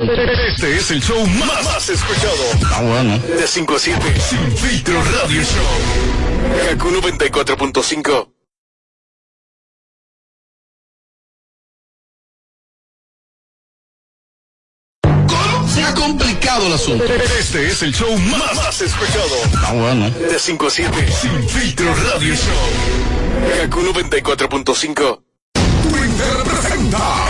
Este es el show más, más escuchado. Ah, bueno. De 5 a 7. Sin filtro radio show. Kaku 94.5. Se ha complicado el asunto. Este es el show más, más escuchado. Ah, bueno. De 5 a 7. Sin filtro radio show. Kaku 94.5.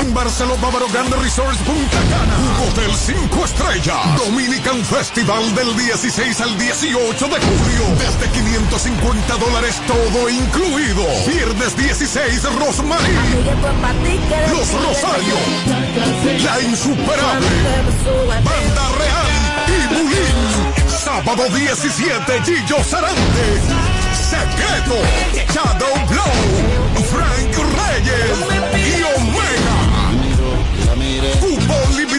En Barceló Bávaro Grande Resorts Punta Cana, un hotel 5 estrellas, Dominican Festival del 16 al 18 de julio, desde 550 dólares todo incluido. Viernes 16 Rosmarie, Los Rosarios, La Insuperable, Banda Real y Bulín. Sábado 17 Gillo Sarante, Secreto, Shadow Blow, Frank Reyes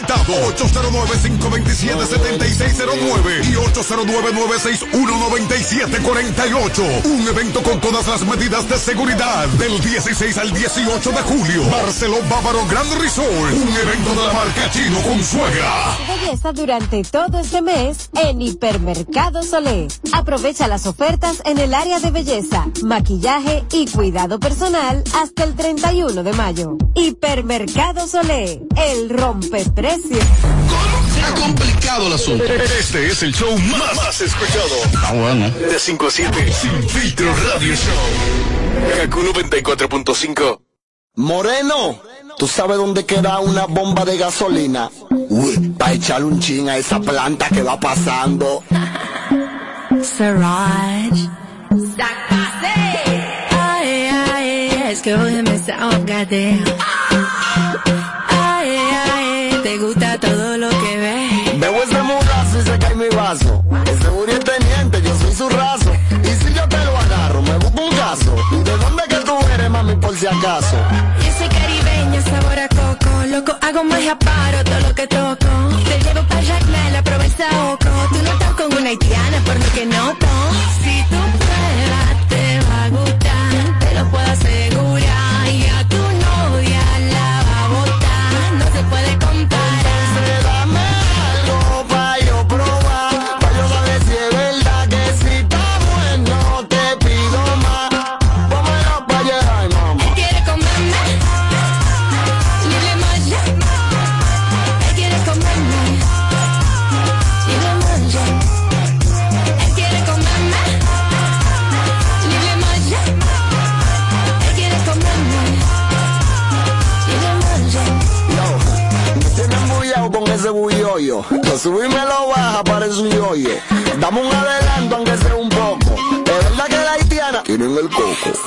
Fútbol limitado 809-527-7609 y 809-961-9748. Un evento con todas las medidas de seguridad del 16 al 18 de julio. Barceló Bávaro Grand Resort. Un evento de la marca Chino con suegra. Belleza durante todo este mes en Hipermercado Solé. Aprovecha las ofertas en el área de belleza, maquillaje y cuidado personal hasta el 31 de mayo. Hipermercado Solé, el Se ha complicado el asunto. Este es el show más, más escuchado. Ah, bueno. De 5 a 7. Sin filtro radio show. Kaku 94.5. Moreno, ¿tú sabes dónde queda una bomba de gasolina? Uy, para echarle un chin a esa planta que va pasando. Siraj. Ay, ay, es que hoy me ahogadeo. Ay, Yo soy caribeña, sabor a coco. Loco, hago magia, paro todo lo que toco. Te llevo para Jacmel, promesa oco. Tú no estás con una haitiana, por lo que noto. Si tú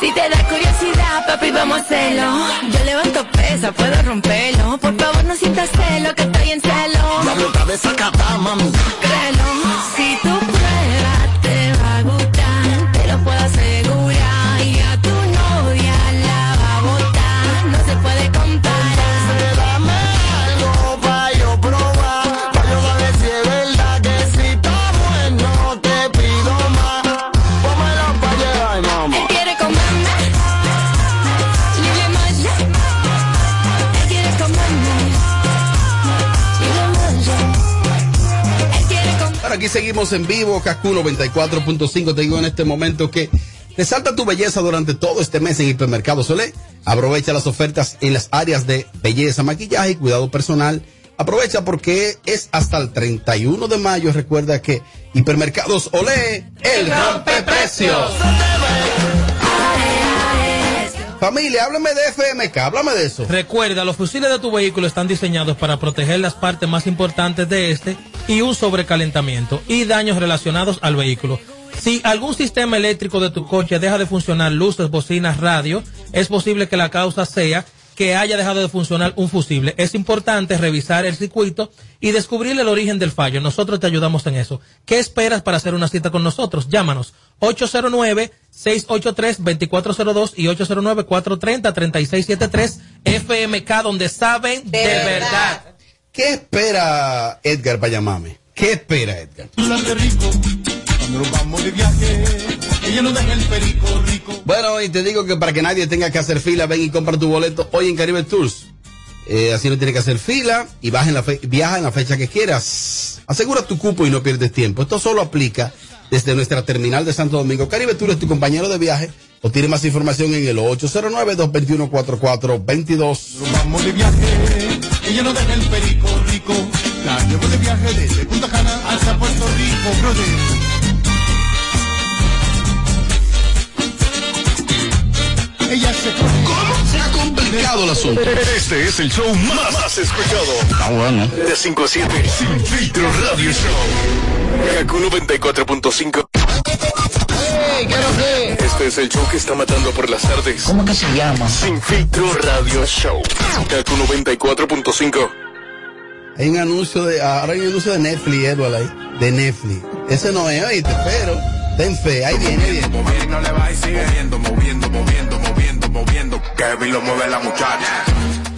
Si te da curiosidad, papi, vamos a hacerlo. Yo levanto pesa, puedo romperlo. Por favor, no sientas celo, que estoy en celo. La blota de esa mami. Créelo, en vivo, Kaku 94.5. Te digo en este momento que resalta tu belleza durante todo este mes en Hipermercado Solé. Aprovecha las ofertas en las áreas de belleza, maquillaje y cuidado personal. Aprovecha porque es hasta el 31 de mayo. Recuerda que Hipermercados Olé, el rompe precios. Familia, háblame de FMK, háblame de eso. Recuerda, los fusiles de tu vehículo están diseñados para proteger las partes más importantes de este y un sobrecalentamiento y daños relacionados al vehículo. Si algún sistema eléctrico de tu coche deja de funcionar, luces, bocinas, radio, es posible que la causa sea que haya dejado de funcionar un fusible. Es importante revisar el circuito y descubrir el origen del fallo. Nosotros te ayudamos en eso. ¿Qué esperas para hacer una cita con nosotros? Llámanos 809-683-2402 y 809-430-3673 FMK, donde saben de, verdad. ¿Qué espera Edgar para llamarme? ¿Qué espera Edgar? Bueno, y te digo que para que nadie tenga que hacer fila, ven y compra tu boleto hoy en Caribe Tours. Eh, así no tiene que hacer fila y baja en la fe- viaja en la fecha que quieras. Asegura tu cupo y no pierdes tiempo. Esto solo aplica desde nuestra terminal de Santo Domingo. Caribe Tour es tu compañero de viaje. O tiene más información en el 809-221-4422. Vamos de viaje, ella no deja el perico rico. La llevo de viaje desde Punta Cana hasta Puerto Rico, brother. Ella se ¿Cómo se ha complicado el asunto? Este es el show más, más escuchado. Está bueno. De 5 a 7. Sin filtro radio show. Kaku 94.5. Este es el show que está matando por las tardes. ¿Cómo que se llama? Sin filtro radio show. Kaku 94.5. Hay un anuncio de, ahora hay un anuncio de Netflix, Edward, ahí. De Netflix. Ese no es, oíste, pero ten fe, ahí viene, ahí viene. moviendo, no le va y sigue yendo, moviendo, moviendo, moviendo, moviendo. Kevin lo mueve la muchacha.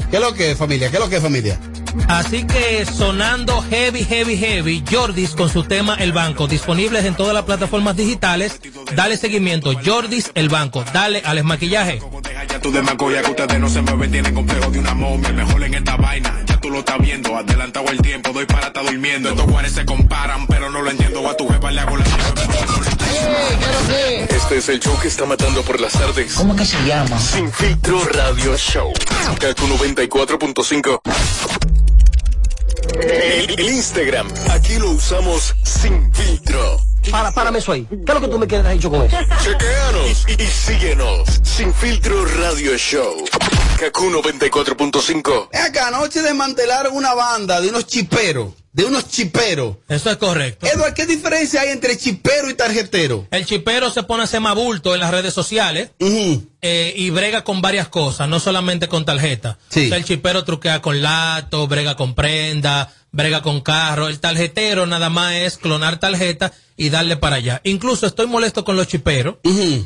¿Qué es lo que es, familia? ¿Qué es lo que es, familia? Así que sonando heavy, heavy, heavy, Jordis con su tema El Banco, disponibles en todas las plataformas digitales. Dale seguimiento, Jordis El Banco. Dale al maquillaje. Deja ya tu demagogia que ustedes no se mueven, tienen complejo de una momia. Mejor en esta vaina, tú lo estás viendo. Adelantado el tiempo, doy para estar durmiendo. Estos guares se comparan, pero no lo entiendo. A tu jefa le hago la Este es el show que está matando por las tardes. ¿Cómo que se llama? Sin filtro radio show. Kaku 94.5. El, el Instagram, aquí lo usamos sin filtro. Para, párame eso ahí. ¿Qué es lo que tú me quieres dicho con eso? Chequeanos y, y síguenos. Sin filtro radio show. Kaku 94.5. Ven Acá anoche desmantelaron una banda de unos chiperos, de unos chiperos. Eso es correcto. Edward, ¿qué diferencia hay entre chipero y tarjetero? El chipero se pone a hacer más bulto en las redes sociales eh, y brega con varias cosas, no solamente con tarjeta. Sí. O sea, el chipero truquea con lato, brega con prenda, brega con carro. El tarjetero nada más es clonar tarjeta y darle para allá. Incluso estoy molesto con los chiperos,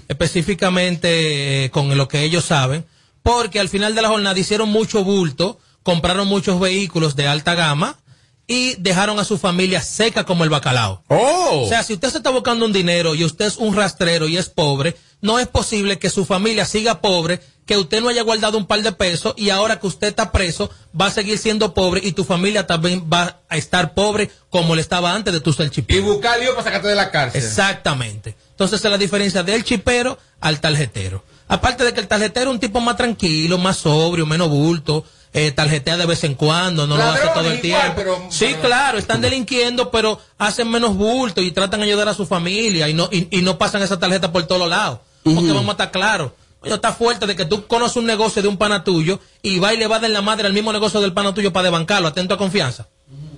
específicamente eh, con lo que ellos saben, porque al final de la jornada hicieron mucho bulto, compraron muchos vehículos de alta gama y dejaron a su familia seca como el bacalao. Oh. O sea, si usted se está buscando un dinero y usted es un rastrero y es pobre, no es posible que su familia siga pobre, que usted no haya guardado un par de pesos y ahora que usted está preso va a seguir siendo pobre y tu familia también va a estar pobre como le estaba antes de tu ser Y chipero. buscar lío para sacarte de la cárcel. Exactamente. Entonces es la diferencia del chipero al tarjetero. Aparte de que el tarjetero es un tipo más tranquilo, más sobrio, menos bulto, eh, tarjetea de vez en cuando, no lo hace todo el igual, tiempo. pero- sí, pero- claro, están delinquiendo, pero hacen menos bulto y tratan de ayudar a su familia y no, y, y no pasan esa tarjeta por todos lados. Porque vamos a estar claros. Oye, está fuerte de que tú conoces un negocio de un pana tuyo y va y le va a dar la madre al mismo negocio del pana tuyo para desbancarlo, atento a confianza.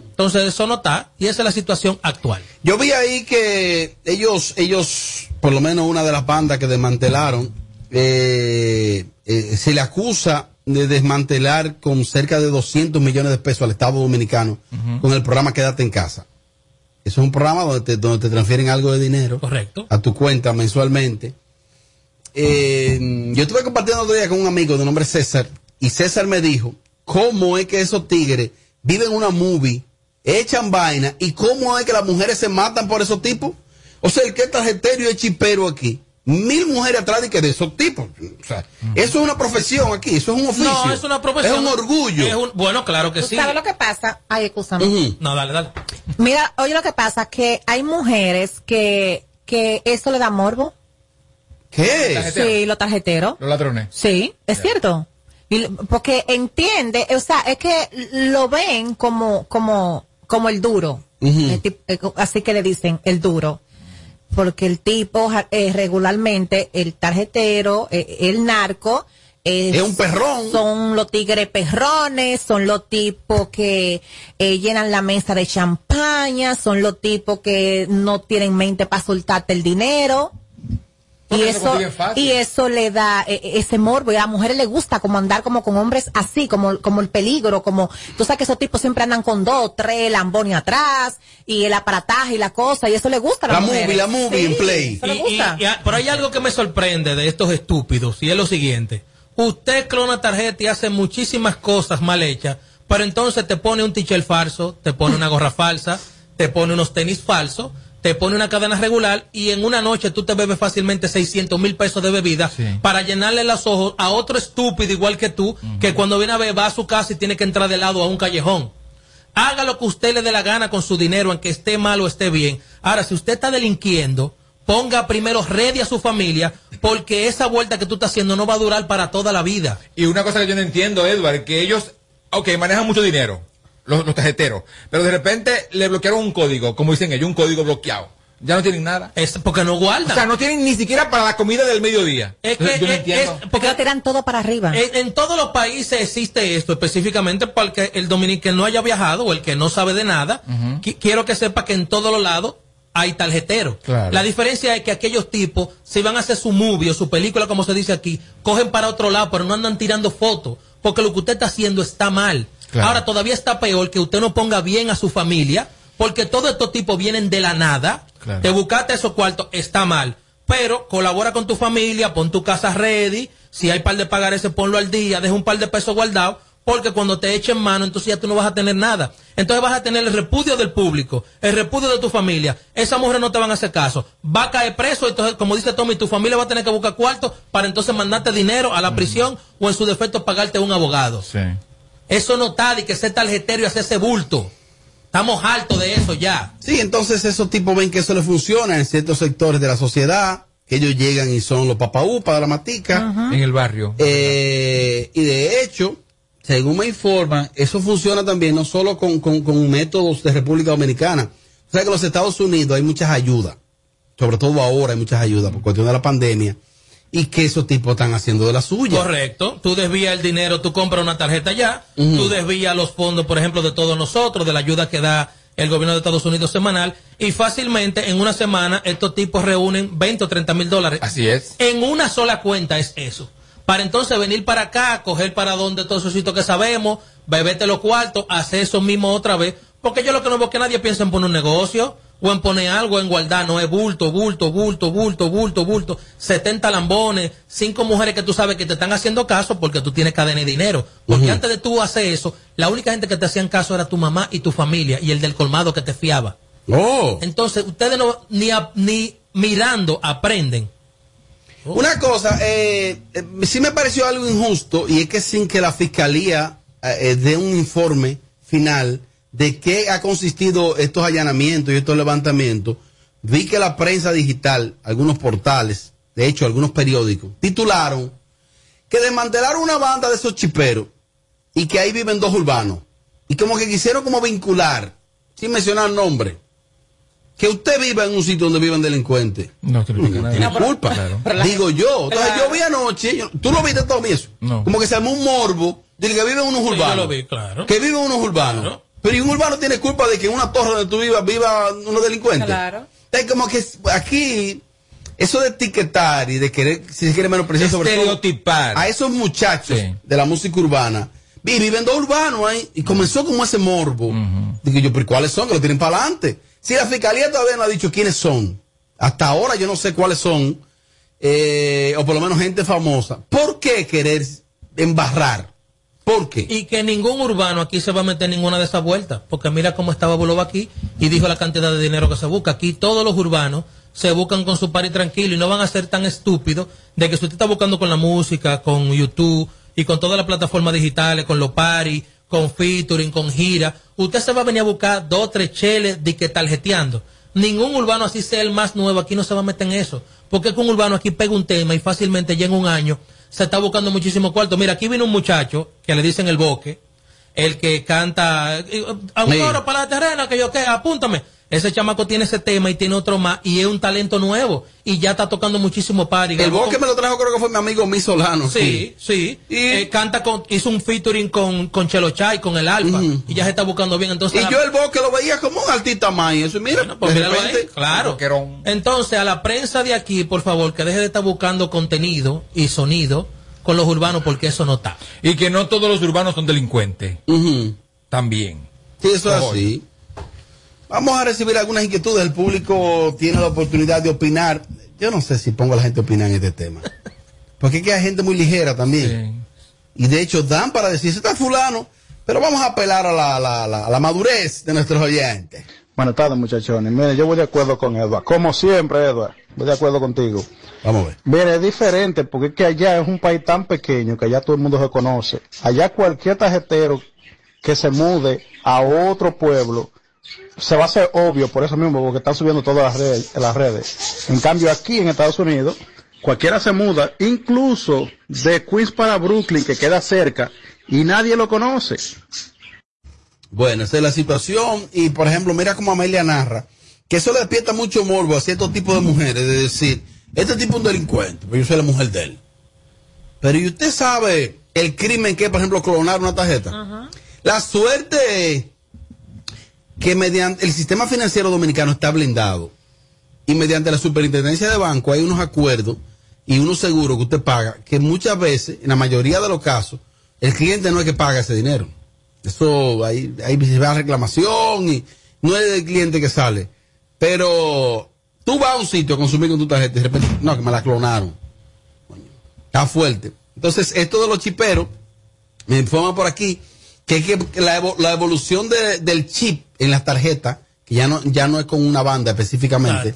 Entonces eso no está y esa es la situación actual. Yo vi ahí que ellos, ellos, por lo menos una de las bandas que desmantelaron, eh, eh, se le acusa de desmantelar con cerca de 200 millones de pesos al Estado Dominicano con el programa Quédate en Casa. Eso es un programa donde te, donde te transfieren algo de dinero Correcto. a tu cuenta mensualmente. Eh, yo estuve compartiendo otro día con un amigo de nombre César y César me dijo cómo es que esos tigres viven una movie, echan vaina y cómo es que las mujeres se matan por esos tipos. O sea, el que es tarjetero y es chipero aquí. Mil mujeres atrás de que de esos tipos. O sea, eso es una profesión aquí, eso es un oficio. No, es una profesión. Es un orgullo. Es un- bueno, claro que ¿Tú sí. sabes lo que pasa? Ay, escúchame. No, dale, dale. Mira, oye lo que pasa, que hay mujeres que, que eso le da morbo. ¿Qué? Tarjetero. Sí, los tarjeteros. Los ladrones. Sí, es cierto. Y, porque entiende, o sea, es que lo ven como, como, como el duro. El eh, así que le dicen el duro. Porque el tipo, eh, regularmente, el tarjetero, eh, el narco, Es un perrón. Son los tigres perrones, son los tipos que eh, llenan la mesa de champaña, son los tipos que no tienen mente para soltarte el dinero. Y eso, y le da eh, eh, ese morbo y a las mujeres les gusta como andar como con hombres así, como, como el peligro, como, tú sabes que esos tipos siempre andan con dos, tres lambones atrás y el aparataje y la cosa y eso le gusta a las La mujeres. movie, la movie en play. Le Y- y- y- pero hay algo que me sorprende de estos estúpidos y es lo siguiente. Usted clona tarjeta y hace muchísimas cosas mal hechas, pero entonces te pone un t falso, te pone una gorra falsa, te pone unos tenis falsos, te pone una cadena regular y en una noche tú te bebes fácilmente 600 mil pesos de bebida Sí. para llenarle los ojos a otro estúpido igual que tú, que cuando viene a ver va a su casa y tiene que entrar de lado a un callejón. Haga lo que usted le dé la gana con su dinero, aunque esté mal o esté bien. Ahora, si usted está delinquiendo, ponga primero ready a su familia, porque esa vuelta que tú estás haciendo no va a durar para toda la vida. Y una cosa que yo no entiendo, Edward, que ellos, ok, manejan mucho dinero, los, los tarjeteros, pero de repente le bloquearon un código, como dicen ellos, un código bloqueado. Ya no tienen nada. Es porque no guardan. O sea, no tienen ni siquiera para la comida del mediodía. Es que, yo no es- entiendo. es- Porque lo tiran todo para arriba. En, en todos los países existe esto, específicamente para el, que el dominicano que no haya viajado o el que no sabe de nada. qui- Quiero que sepa que en todos los lados hay tarjeteros. Claro. La diferencia es que aquellos tipos, si van a hacer su movie o su película, como se dice aquí, cogen para otro lado, pero no andan tirando fotos, porque lo que usted está haciendo está mal. Claro. Ahora todavía está peor que usted no ponga bien a su familia, porque todos estos tipos vienen de la nada. Claro. Te buscaste esos cuartos, está mal. Pero colabora con tu familia, pon tu casa ready. Si hay par de pagar ese, ponlo al día, deja un par de pesos guardados. Porque cuando te echen mano, entonces ya tú no vas a tener nada. Entonces vas a tener el repudio del público, el repudio de tu familia. Esas mujeres no te van a hacer caso. Va a caer preso, entonces, como dice Tommy, tu familia va a tener que buscar cuartos para entonces mandarte dinero a la prisión o en su defecto pagarte un abogado. Sí. Eso no está de que ser tarjetero y hacerse bulto. Estamos hartos de eso ya. Sí, entonces esos tipos ven que eso les funciona en ciertos sectores de la sociedad, que ellos llegan y son los papaúpas de la matica. En el barrio. Eh, y de hecho, según me informan, eso funciona también no solo con, con- con métodos de República Dominicana. O sea que en los Estados Unidos hay muchas ayudas, sobre todo ahora hay muchas ayudas por cuestión de la pandemia, y que esos tipos están haciendo de la suya. Correcto. Tú desvías el dinero, tú compras una tarjeta ya, tú desvías los fondos, por ejemplo, de todos nosotros, de la ayuda que da el gobierno de Estados Unidos semanal, y fácilmente en una semana estos tipos reúnen 20 o 30 mil dólares. Así es. En una sola cuenta es eso. Para entonces venir para acá, coger para donde todos esos sitios que sabemos, bebete los cuartos, hacer eso mismo otra vez. Porque yo lo que no veo es que nadie piensa en poner un negocio o en poner algo en guardar. No es bulto, bulto, bulto, bulto, bulto, bulto. 70 lambones, cinco mujeres que tú sabes que te están haciendo caso porque tú tienes cadena de dinero. Porque antes de tú hacer eso, la única gente que te hacían caso era tu mamá y tu familia y el del colmado que te fiaba. Oh. Entonces, ustedes no, ni, a- ni mirando aprenden. Una cosa, eh, eh, sí me pareció algo injusto y es que sin que la fiscalía eh, eh, dé un informe final de qué ha consistido estos allanamientos y estos levantamientos, vi que la prensa digital, algunos portales, de hecho algunos periódicos, titularon que desmantelaron una banda de esos chiperos y que ahí viven dos urbanos y como que quisieron como vincular, sin mencionar nombre, que usted viva en un sitio donde viven delincuentes. No significa nada. Tiene culpa. Claro. Digo yo. Entonces yo vi anoche, yo- tú lo viste todo eso. No. Como que se armó un morbo de que viven unos Sí, yo urbanos. lo vi, claro. Que viven unos urbanos. Pero ¿y un urbano tiene culpa de que en una torre donde tú vivas viva unos delincuentes? Claro. Es como que aquí, eso de etiquetar y de querer, si se quiere menospreciar sobre todo Estereotipar. a esos muchachos Sí. de la música urbana. Vi, viven dos urbanos ahí. Y comenzó como ese morbo. Digo yo, pero ¿cuáles son? Que lo tienen para adelante. Si la fiscalía todavía no ha dicho quiénes son. Hasta ahora yo no sé cuáles son. eh, o por lo menos gente famosa. ¿Por qué querer embarrar? ¿Por qué? Y que ningún urbano aquí se va a meter ninguna de esas vueltas. Porque mira cómo estaba Buloba aquí y dijo la cantidad de dinero que se busca. Aquí todos los urbanos se buscan con su party tranquilo y no van a ser tan estúpidos de que si usted está buscando con la música, con YouTube y con todas las plataformas digitales, con los party, con featuring, con gira, usted se va a venir a buscar dos, tres cheles de que tarjeteando. Ningún urbano así sea el más nuevo aquí no se va a meter en eso. Porque es que un urbano aquí pega un tema y fácilmente ya en un año se está buscando muchísimo cuarto. Mira, aquí vino un muchacho que le dicen el boque, el que canta eh, a un Sí. coro para la terrena, que yo qué, apúntame. Ese chamaco tiene ese tema y tiene otro más y es un talento nuevo y ya está tocando muchísimo party. El bosque con- me lo trajo, creo que fue mi amigo Mi Solano. Sí, sí. Y- Eh, canta con, hizo un featuring con, con Chelo Chay, con el Alfa, y ya se está buscando bien. Entonces, Y la- yo el bosque lo veía como un artista más. Y eso, y mira, Bueno, pues de ahí, claro. Entonces, a la prensa de aquí, por favor, que deje de estar buscando contenido y sonido con los urbanos, porque eso no está. Y que no todos los urbanos son delincuentes. También. Sí, eso es así. Vamos a recibir algunas inquietudes. El público tiene la oportunidad de opinar. Yo no sé si pongo a la gente a opinar en este tema. Porque es que hay gente muy ligera también. Y de hecho dan para decir, "Ese está fulano. Pero vamos a apelar a la, la- la- a la madurez de nuestros oyentes. Buenas tardes, muchachones. Mire, yo voy de acuerdo con Edward. Como siempre, Edward, voy de acuerdo contigo. Vamos a ver. Mire, es diferente porque es que allá es un país tan pequeño que allá todo el mundo se conoce. Allá cualquier tarjetero que se mude a otro pueblo se va a hacer obvio por eso mismo, porque están subiendo todas las redes, las redes. En cambio, aquí en Estados Unidos, cualquiera se muda, incluso de Queens para Brooklyn, que queda cerca, y nadie lo conoce. Bueno, esa es la situación. Y por ejemplo, mira cómo Amelia narra, que eso le despierta mucho morbo a ciertos tipos de mujeres, de decir, este tipo es un delincuente, pero yo soy la mujer de él. Pero ¿y usted sabe el crimen que es, por ejemplo, clonar una tarjeta? La suerte es que mediante el sistema financiero dominicano está blindado y mediante la superintendencia de banco hay unos acuerdos y unos seguros que usted paga que muchas veces, en la mayoría de los casos, el cliente no es que paga ese dinero. Eso ahí, ahí se va reclamación y no es el cliente que sale. Pero tú vas a un sitio a consumir con tu tarjeta y de repente, no, que me la clonaron. Está fuerte. Entonces, esto de los chiperos, me informan por aquí que, es que la, evo- la evolución de- del chip en las tarjetas, que ya no, ya no es con una banda específicamente,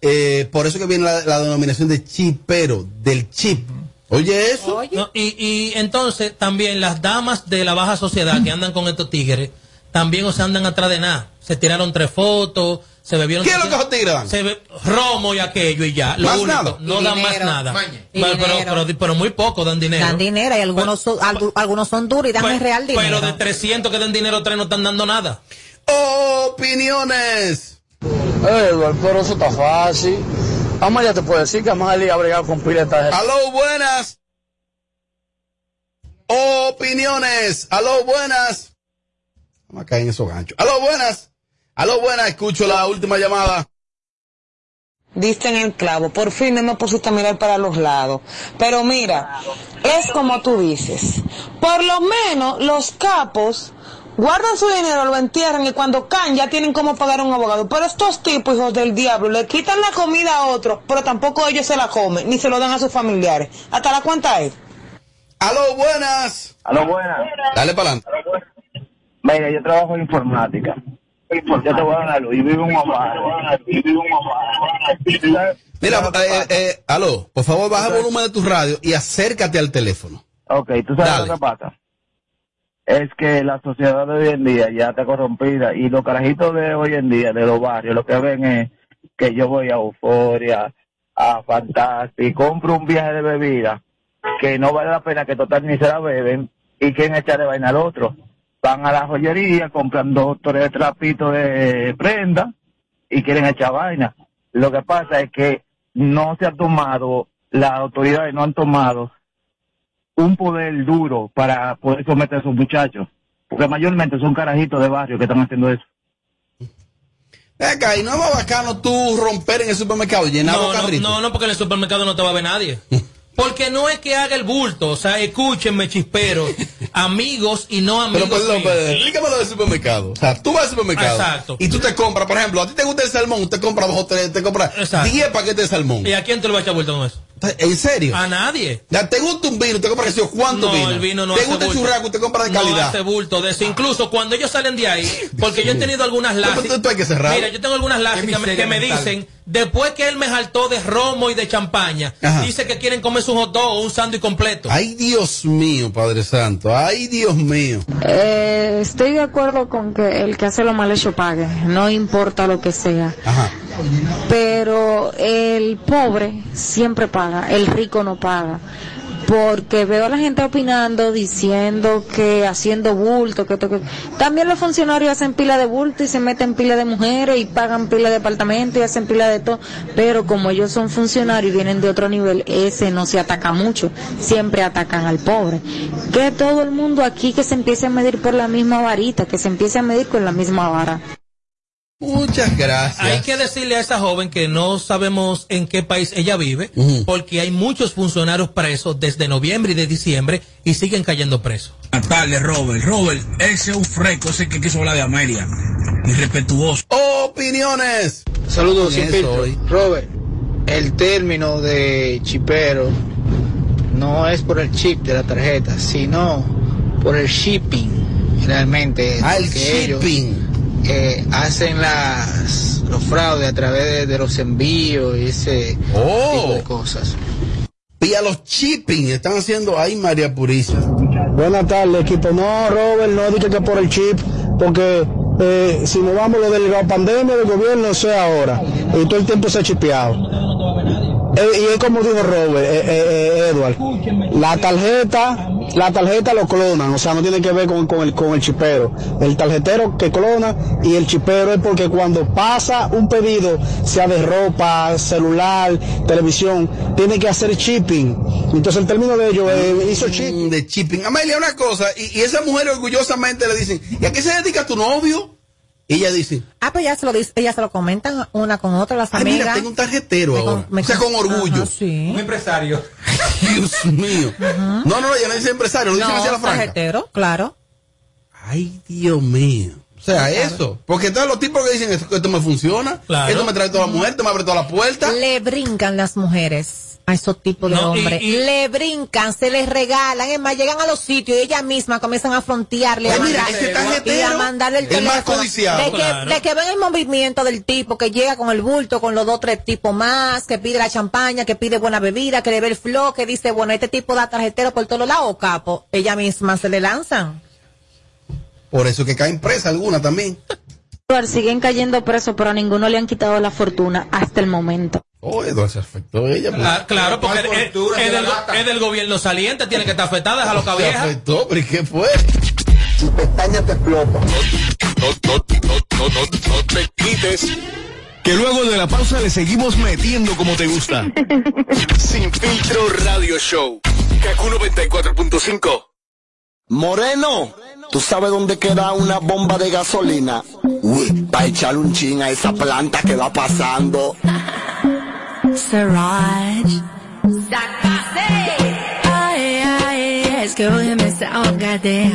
eh, por eso que viene la, la denominación de chipero, del chip. Oye, eso. No, y, y entonces también las damas de la baja sociedad que andan con estos tigres, también o se andan atrás de nada. Se tiraron tres fotos, se bebieron... ¿Qué es lo que esos tigres dan? Se be- romo y aquello y ya. Lo ¿Más único, nada? No Y dan más nada. Pero, pero, pero- pero muy poco dan dinero. Dan dinero y algunos, son, algu- algunos son duros y dan el real dinero. Pero de 300 que dan dinero, tres no están dando nada. Opiniones. Edward, pero eso está fácil. Amalia te puede decir que Amalia ha bregado con pila de. Aló, buenas. Opiniones. Aló, buenas. Vamos a caer en esos ganchos. Aló, buenas. Aló, buenas. Escucho la última llamada. Diste en el clavo, por fin no me pusiste a mirar para los lados. Pero mira, es como tú dices. Por lo menos los capos guardan su dinero, lo entierran y cuando caen ya tienen cómo pagar a un abogado. Pero estos tipos, hijos del diablo, le quitan la comida a otros, pero tampoco ellos se la comen, ni se lo dan a sus familiares. Hasta la cuenta es. Aló, buenas. Aló, buenas. Dale para adelante. Mira, yo trabajo en informática. Yo te voy a dar luz. Y vivo. Y Guaparo. Mira, eh, eh, aló, por favor, baja el volumen de tu radio y acércate al teléfono. Ok, ¿tú sabes Dale. lo que pasa? Es que la sociedad de hoy en día ya está corrompida y los carajitos de hoy en día, de los barrios, lo que ven es que yo voy a Euforia, a Fantastic, compro un viaje de bebida que no vale la pena que total ni se la beben y quieren echarle vaina al otro. Van a la joyería, compran dos o tres trapitos de prenda y quieren echar vaina. Lo que pasa es que no se ha tomado, las autoridades no han tomado un poder duro para poder someter a esos muchachos. Porque mayormente son carajitos de barrio que están haciendo eso. Acá, y no es más bacano tú romper en el supermercado, llenar No, los carritos. no, no, porque en el supermercado no te va a ver nadie. Porque no es que haga el bulto, o sea, escúchenme, chisperos, amigos y no Pero amigos. perdón, míos. perdón, explícame lo del supermercado. O sea, tú vas al supermercado Exacto. y tú te compras, por ejemplo, a ti te gusta el salmón, usted compra dos o tres, te compra Exacto. 10 paquetes de salmón. ¿Y a quién te lo va a echar vuelta con eso? ¿En serio? A nadie. Ya, ¿Te gusta un vino? ¿Te compra que cuánto no, vino? el vino no ¿Te hace gusta el bulto. churrasco? Usted compra de No calidad. hace bulto de eso. Incluso cuando ellos salen de ahí, porque yo he tenido algunas cerrar. Mira, yo tengo algunas lágrimas que, me- que dicen, después que él me saltó de romo y de champaña, Ajá. dice que quieren comerse un hot dog o un sándwich completo. Ay, Dios mío, Padre Santo. Ay, Dios mío. Eh, estoy de acuerdo con que el que hace lo mal hecho pague, no importa lo que sea. Ajá. Pero el pobre siempre paga, el rico no paga. Porque veo a la gente opinando, diciendo que haciendo bulto, que, que también los funcionarios hacen pila de bulto y se meten pila de mujeres y pagan pila de apartamento y hacen pila de todo. Pero como ellos son funcionarios y vienen de otro nivel, ese no se ataca mucho. Siempre atacan al pobre. Que todo el mundo aquí que se empiece a medir por la misma varita, que se empiece a medir con la misma vara. Muchas gracias. Hay que decirle a esa joven que no sabemos en qué país ella vive, porque hay muchos funcionarios presos desde noviembre y de diciembre y siguen cayendo presos. Tardes, Robert. Robert, ese es un fresco, ese que quiso hablar de Amelia. Irrespetuoso. Opiniones. Saludos, sin. Robert, el término de chipero no es por el chip de la tarjeta, sino por el shipping. Realmente, Ah, el porque ellos, shipping. Eh, hacen las los fraudes a través de, de los envíos y ese Oh. tipo de cosas. Y a los shipping están haciendo ahí María Purísima. Buenas tardes, equipo. No, Robert, no dije que por el chip, porque eh, si nos vamos lo de la pandemia del gobierno, eso es ahora. Y todo el tiempo se ha chipeado. Eh, y es como dijo Robert, eh, eh, eh, Edward, la tarjeta, la tarjeta lo clonan, o sea, no tiene que ver con, con el, con el chipero. El tarjetero que clona y el chipero es porque cuando pasa un pedido, sea de ropa, celular, televisión, tiene que hacer shipping. Entonces el término de ellos eh, hizo shipping. Mm, De shipping. Amelia, una cosa, y, y esa mujer orgullosamente le dicen, ¿y a qué se dedica tu novio? Y ella dice, Ah, pues ya se lo dice, ellas se lo comentan una con otra, las ay, amigas. mira, tengo un tarjetero Me ahora. con- o sea, con- orgullo. Ajá, sí. Un empresario. Dios mío. No, no, no, ella no dice empresario, lo dice No, hacia la franca. tarjetero, claro. Ay, Dios mío. O sea, eso. Porque todos los tipos que dicen esto, esto me funciona, Claro. esto me trae toda la mujer, esto me abre toda la puerta. Le brincan las mujeres a esos tipos de No, hombres. y- Le brincan, se les regalan, es más, llegan a los sitios y ellas mismas comienzan a frontearle, a mira, mandar- ese tarjetero, y a mandarle el el más teléfono. codiciado. De que, Claro. de que ven el movimiento del tipo que llega con el bulto, con los dos tres tipos más, que pide la champaña, que pide buena bebida, que le ve el flow, que dice, bueno, este tipo da tarjetero por todos lados, capo. Ellas mismas se le lanzan. Por eso que caen presa alguna también. Siguen cayendo presos, pero a ninguno le han quitado la fortuna hasta el momento. Oh, Eduardo, se afectó a ella. pues. Claro, porque ¿Cuál es, se del, lata? es del gobierno saliente, tiene que estar afectada, déjalo que Se vieja. afectó, pero ¿y qué fue? Tu pestaña te explota. No, no, no, no, no, no te quites. Que luego de la pausa le seguimos metiendo como te gusta. Sin filtro radio show. Kaku 94.5. Moreno, ¿tú sabes dónde queda una bomba de gasolina? Uy, para echarle un chin a esa planta que va pasando. Siraj. Ay, ay, es que hoy me desahogate.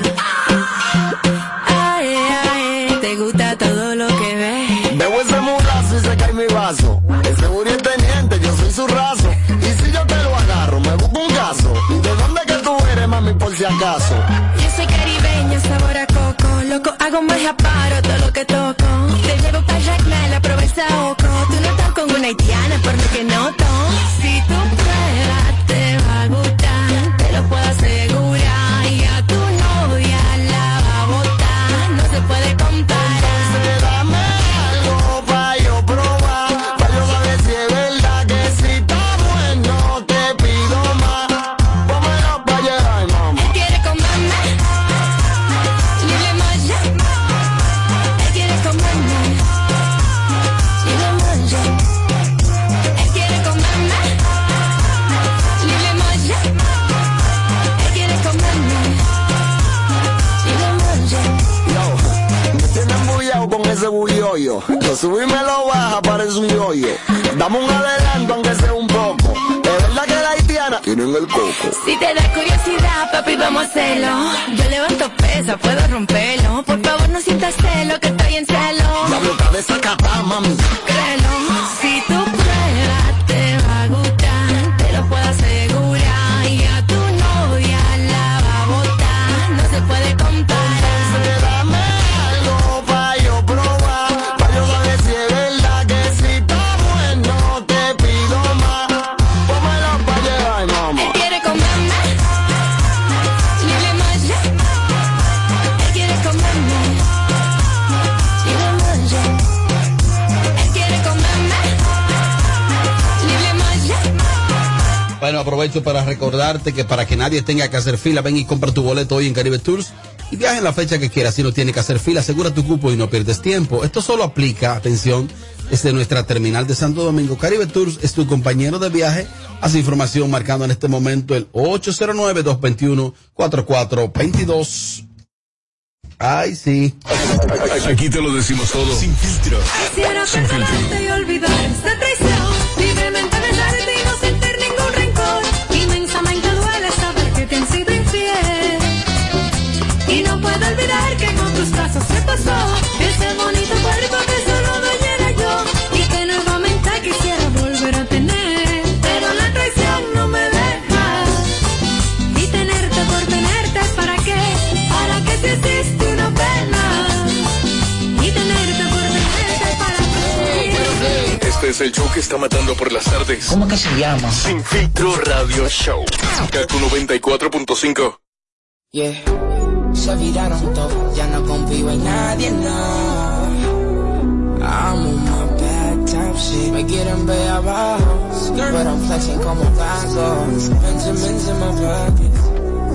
Ay, ay, te gusta todo lo que ves. Veo ese mulazo y se cae mi vaso. Ese Uri es teniente, yo soy su raso. Y si yo te lo agarro, me busco un caso. ¿De dónde que tú eres, mami, por si acaso? Yo soy caribeña, sabor a coco. Loco, hago magia, paro todo lo que toco. Te llevo pa' Jacmel, la promesa oco. Recordarte que para que nadie tenga que hacer fila, ven y compra tu boleto hoy en Caribe Tours y viaja en la fecha que quieras. Si no tiene que hacer fila, asegura tu cupo y no pierdes tiempo. Esto solo aplica, atención, desde nuestra terminal de Santo Domingo. Caribe Tours es tu compañero de viaje. Haz información marcando en este momento el 809-221-4422. Ay, sí. Aquí te lo decimos todo. Sin filtro. Quisiera Sin filtro. Es el show que está matando por las tardes. ¿Cómo que se llama? Sin filtro radio show. Kaku 94.5. Yeah, se viraron todos, ya no confío en nadie, no. I'm on my bad time shit, me quieren ver abajo, pero I'm flexing como vago. Benjamins in my pockets,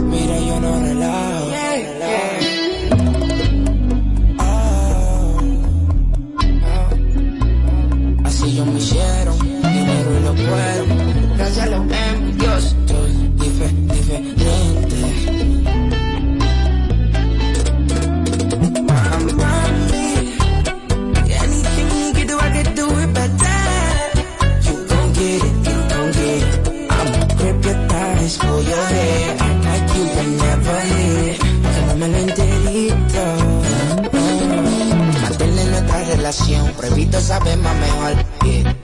mira yo no relajo. Oh, yo me hicieron, dinero y lo fueron. Gracias a los envidios, estoy dife- diferente. Anything you can do, I can do it better. You gon' get it, you gon' get it. I'ma grip your thighs, pull your hair, like you were never here. Quédamelo enterito. Mantener nuestra relación, prohibido saber más mejor.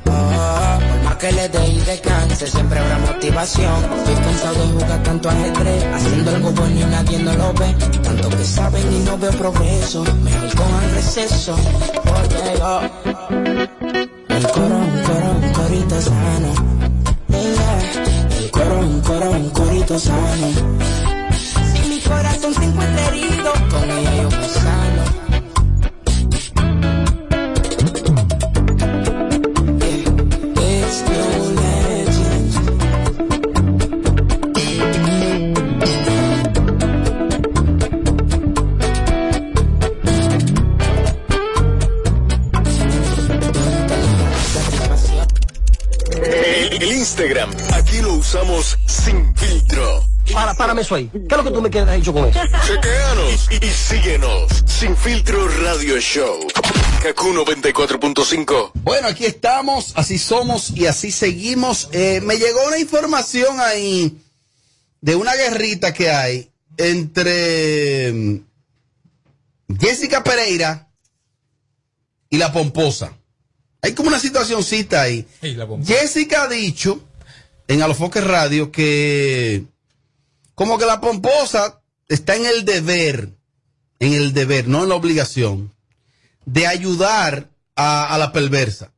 Por más que le dé y descanse, siempre habrá motivación. Estoy cansado de jugar tanto ajedrez, haciendo algo bueno y nadie no lo ve. Tanto que saben y no veo progreso, mejor cojan receso. Porque yo, el coro, un corito sano. El coro, un corito sano. Si mi corazón se encuentra herido, con ella yo me. Instagram, aquí lo usamos sin filtro. Para, párame eso ahí. ¿Qué es lo que tú me quieres dicho con eso? Chequeanos y, y síguenos. Sin filtro radio show. Kaku 94.5. Bueno, aquí estamos, así somos y así seguimos. Eh, me llegó una información ahí de una guerrita que hay entre mm, Jessica Pereira y la Pomposa. Hay como una situacioncita ahí. Jessica ha dicho en Alofoque Radio que como que la Pomposa está en el deber, en el deber, no en la obligación, de ayudar a, a la perversa.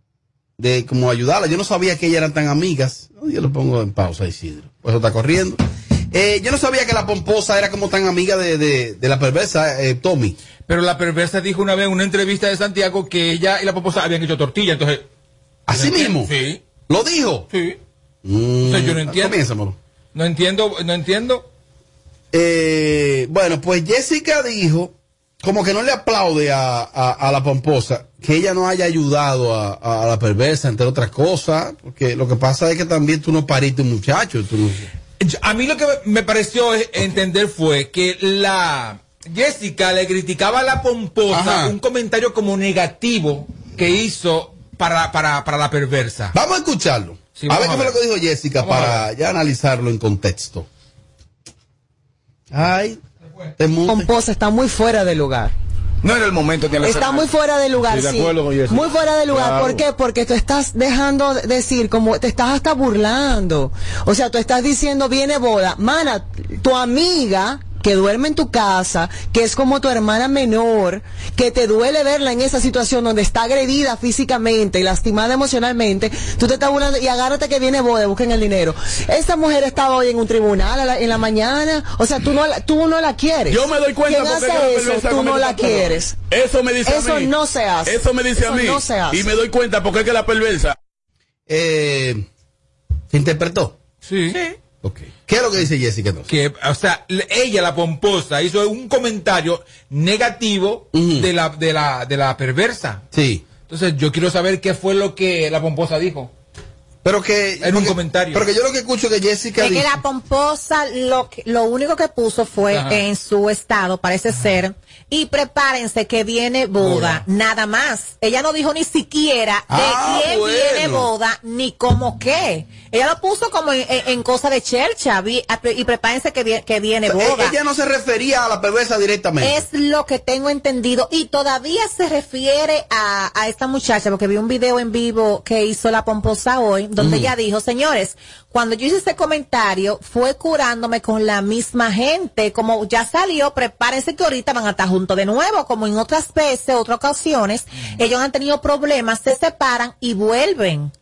De como ayudarla. Yo no sabía que ellas eran tan amigas. Yo lo pongo en pausa, Isidro. Pues eso está corriendo. Eh, yo no sabía que la pomposa era como tan amiga de, de- de la perversa, eh, Tommy. Pero la perversa dijo una vez en una entrevista de Santiago que ella y la pomposa habían hecho tortilla, entonces. ¿Así mismo? Sí. ¿Lo dijo? Sí. Mm, Entonces yo no entiendo. comiénzamelo. No entiendo, no entiendo. Eh, bueno, pues Jessica dijo, como que no le aplaude a, a- a la pomposa, que ella no haya ayudado a, a- a la perversa, entre otras cosas, porque lo que pasa es que también tú no pariste un muchacho. tú no- A mí lo que me pareció entender fue que la Jessica le criticaba a la pomposa Ajá. un comentario como negativo que hizo para, para, para la perversa. Vamos a escucharlo. Sí, a ver qué fue lo que dijo Jessica Vamos para ya analizarlo en contexto. Ay, te Pomposa está muy fuera de lugar. No era el momento que Está muy fuera de lugar, sí. de acuerdo con Jessica. Muy fuera de lugar. Claro. ¿Por qué? Porque tú estás dejando de decir, como te estás hasta burlando. O sea, tú estás diciendo, viene boda. Mana, tu amiga que duerme en tu casa, que es como tu hermana menor, que te duele verla en esa situación donde está agredida físicamente y lastimada emocionalmente, tú te estás burlando y agárrate que viene boda, busquen el dinero. Esta mujer estaba hoy en un tribunal a la- en la mañana, o sea, tú no la, tú no la quieres. Yo me doy cuenta ¿Quién porque hace eso, tú no la quieres. Eso me dice Eso a mí. no se hace. Eso me dice a Eso mí. no se hace. Y me doy cuenta porque es que la perversa. Eh, ¿Se interpretó? Sí. Ok. ¿Qué es lo que dice Jessica entonces? Que, o sea, ella, la pomposa, hizo un comentario negativo de, la, de, la, de la perversa. Sí. Entonces, yo quiero saber qué fue lo que la pomposa dijo. Pero que. En un comentario. Pero que yo lo que escucho que Jessica Es que la pomposa lo, que- lo único que puso fue Ajá. en su estado, parece ser, y prepárense que viene boda, nada más. Ella no dijo ni siquiera de Ah, quién bueno. viene boda, ni cómo qué. Ella lo puso como en, en- en cosa de chercha vi- y prepárense que, vie- que viene O sea, boda. e- Ella no se refería a la perversa directamente. Es lo que tengo entendido y todavía se refiere a, a esta muchacha porque vi un video en vivo que hizo la pomposa hoy donde ella dijo, señores, cuando yo hice ese comentario fue curándome con la misma gente, como ya salió, prepárense que ahorita van a estar juntos de nuevo, como en otras veces, otras ocasiones, ellos han tenido problemas, se separan y vuelven.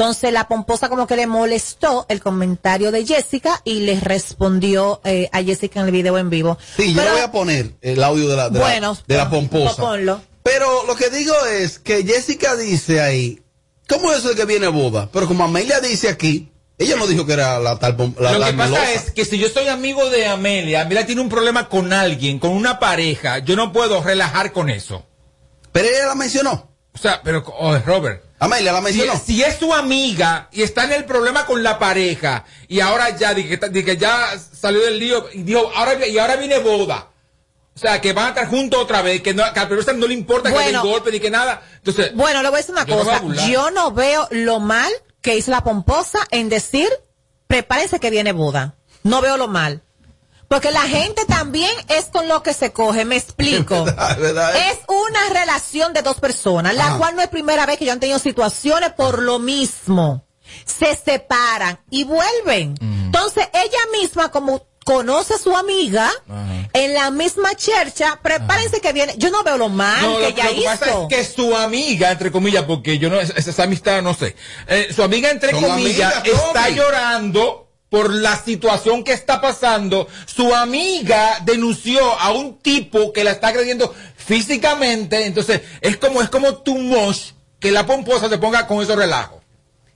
Entonces la pomposa como que le molestó el comentario de Jessica y le respondió eh, a Jessica en el video en vivo. Sí, yo Pero- le voy a poner el audio de la, de la- Bueno, de la pues, pomposa. ponlo. Pero lo que digo es que Jessica dice ahí, ¿cómo es eso de que viene boda? Pero como Amelia dice aquí, ella no dijo que era la tal la, Lo la que pasa melosa. es que si yo soy amigo de Amelia, Amelia tiene un problema con alguien, con una pareja, yo no puedo relajar con eso. Pero ella la mencionó. O sea, pero, oh, Robert. Amelia la mencionó. Si, si es su amiga y está en el problema con la pareja y ahora ya, di que, di que ya salió del lío y dijo, ahora, y ahora viene boda. O sea, que van a estar juntos otra vez, que, no, que al periodista no le importa que Bueno. den golpe ni que nada. Entonces, Bueno, le voy a decir una Yo a cosa. Yo no veo lo mal que hizo la pomposa en decir, prepárense que viene boda. No veo lo mal. Porque la gente también es con lo que se coge, me explico. ¿Verdad? ¿verdad? Es una relación de dos personas, la cual no es primera vez que yo han tenido situaciones por lo mismo. Se separan y vuelven. Entonces, ella misma, como conoce a su amiga, en la misma chercha, prepárense que viene. Yo no veo lo mal No, que lo, ella lo que pasa es que su amiga, entre comillas, porque yo no, esa, esa amistad no sé, eh, su amiga, entre Son comillas, amigas, está llorando por la situación que está pasando. Su amiga denunció a un tipo que la está agrediendo físicamente, entonces es como, es como too much que la pomposa se ponga con esos relajos.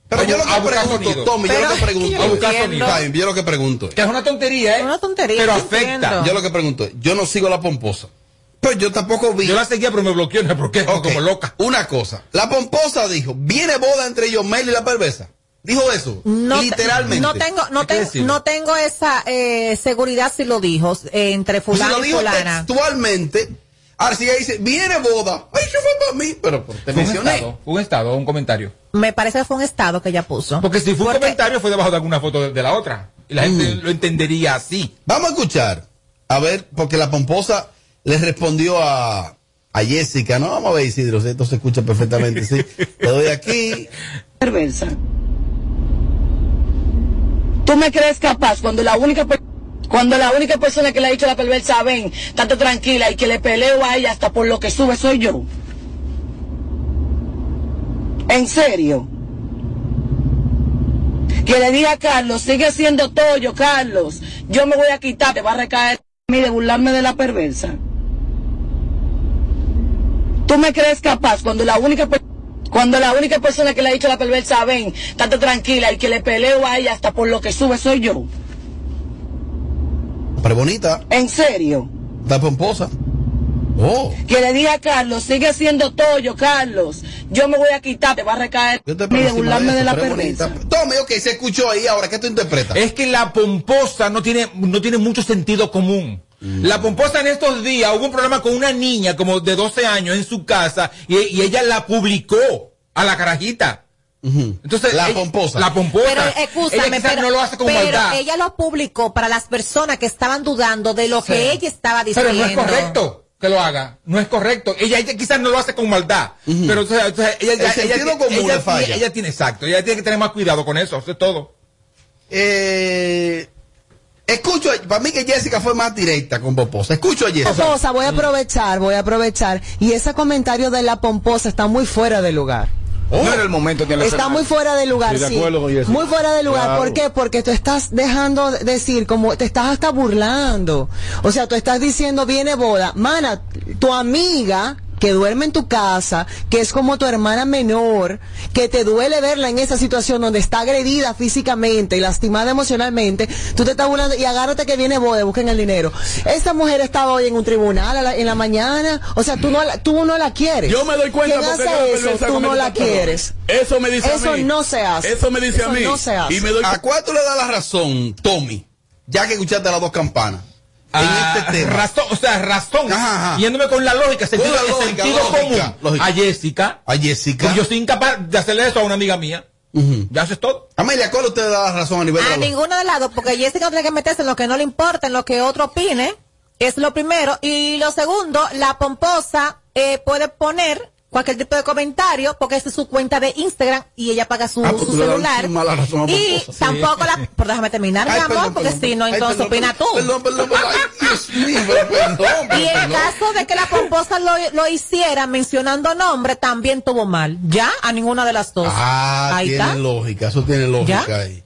Pero yo lo a que pregunto, sonido. Tommy, yo lo que pregunto. yo A buscar entiendo. sonido. Está bien, yo lo que pregunto. Que es una tontería, ¿eh? Es una tontería, Pero yo afecta. entiendo. Yo lo que pregunto, yo no sigo a la pomposa. Pero yo tampoco vi. Yo la seguía, pero me bloqueó, no sé por qué, Ok, como loca. Una cosa. La pomposa dijo, viene boda entre Yomel y la perversa. Dijo eso. No, te- literalmente. No tengo, no, no tengo esa eh, seguridad si lo dijo eh, entre Pues si fulano lo y dijo fulana. textualmente, ahora si ella dice, viene boda. Ay, ¿qué fue para mí? Pero te Fue un mencioné. estado, un estado, un comentario. Me parece que fue un estado que ella puso. Porque si fue un comentario fue debajo de alguna foto de, de la otra. Y la gente lo entendería así. Vamos a escuchar. A ver, porque la pomposa le respondió a, a Jessica. No, vamos a ver, Isidro, si esto se escucha perfectamente. Sí. Le doy aquí. perversa. ¿Tú me crees capaz cuando la única cuando la única persona que le ha dicho la perversa ven, estate tranquila y que le peleo a ella hasta por lo que sube soy yo? ¿En serio? Que le diga a Carlos, sigue siendo toyo, Carlos. Yo me voy a quitar, te va a recaer a mí de burlarme de la perversa. ¿Tú me crees capaz cuando la única per- cuando la única persona que le ha dicho a la perversa ven, estate tranquila y que le peleo a ella hasta por lo que sube soy yo? Pero bonita, ¿En serio? la pomposa. Oh. Que le diga a Carlos, sigue siendo toyo, Carlos. Yo me voy a quitar, te va a recaer Yo te de encima burlarme de de eso, la pero es perversa. Tome, ok, se escuchó ahí. Ahora, ¿qué tú interpretas? Es que la pomposa no tiene, no tiene mucho sentido común. Mm. La pomposa en estos días hubo un problema con una niña como de 12 años en su casa y, y ella la publicó a la carajita. Entonces, La ella- pomposa. La pomposa. Pero ella escúchame, quizás pero, no lo hace con pero maldad. ella lo publicó para las personas que estaban dudando de lo Sí. que ella estaba diciendo. Pero no es correcto que lo haga. No es correcto. Ella, ella quizás no lo hace con maldad. Pero o sea, o sea, ella, El ella- ella- común ella falla. tiene- ella tiene exacto. Ella tiene que tener más cuidado con eso. Eso es todo. Eh, escucho, para mí que Jessica fue más directa con Pomposa. Escucho a Jessica. Pomposa, voy a aprovechar, voy a aprovechar. Y ese comentario de la pomposa está muy fuera de lugar. No era el momento el Está muy fuera de lugar, de sí. acuerdo con Jessica. Muy fuera de lugar. Claro. ¿Por qué? Porque tú estás dejando de decir, como te estás hasta burlando. O sea, tú estás diciendo, viene boda. Mana, tu amiga que duerme en tu casa, que es como tu hermana menor, que te duele verla en esa situación donde está agredida físicamente y lastimada emocionalmente, tú te estás burlando y agárrate que viene boda, busquen el dinero. Esta mujer estaba hoy en un tribunal a la- en la mañana, o sea, tú no la, tú no la quieres. Yo me doy cuenta ¿Quién porque hace la eso? Tú no la quieres. Eso me dice a Eso mí. no se hace. Eso me dice Eso a mí. no se hace. Y me doy ¿A cuál tú le das la razón, Tommy? Ya que escuchaste las dos campanas. En Ah, este tema. razón, o sea, razón. Ajá, ajá. Yéndome con la lógica, sentido, la lógica, sentido lógica, común. lógica. A Jessica. A Jessica. Porque yo soy incapaz de hacerle eso a una amiga mía. Ya eso es todo. Amelia, ¿cuál usted da la razón a nivel de A la lógica? ninguno de lado, porque Jessica no tiene que meterse en lo que no le importa, en lo que otro opine. Es lo primero. Y lo segundo, la pomposa eh, puede poner cualquier tipo de comentario, porque esa es su cuenta de Instagram y ella paga su, Ah, pues su celular. mala razón a Y. Sí. tampoco la... Pero déjame terminar, mi Ay, amor, perdón, porque si no, entonces perdón, opina tú. Perdón, perdón, perdón. Ay, Dios mío, perdón, Y en caso de que la pomposa lo, lo hiciera mencionando nombre, también tuvo mal. Ya, a ninguna de las dos. Ah, Ahí tiene está. lógica, eso tiene lógica ¿Ya? ahí.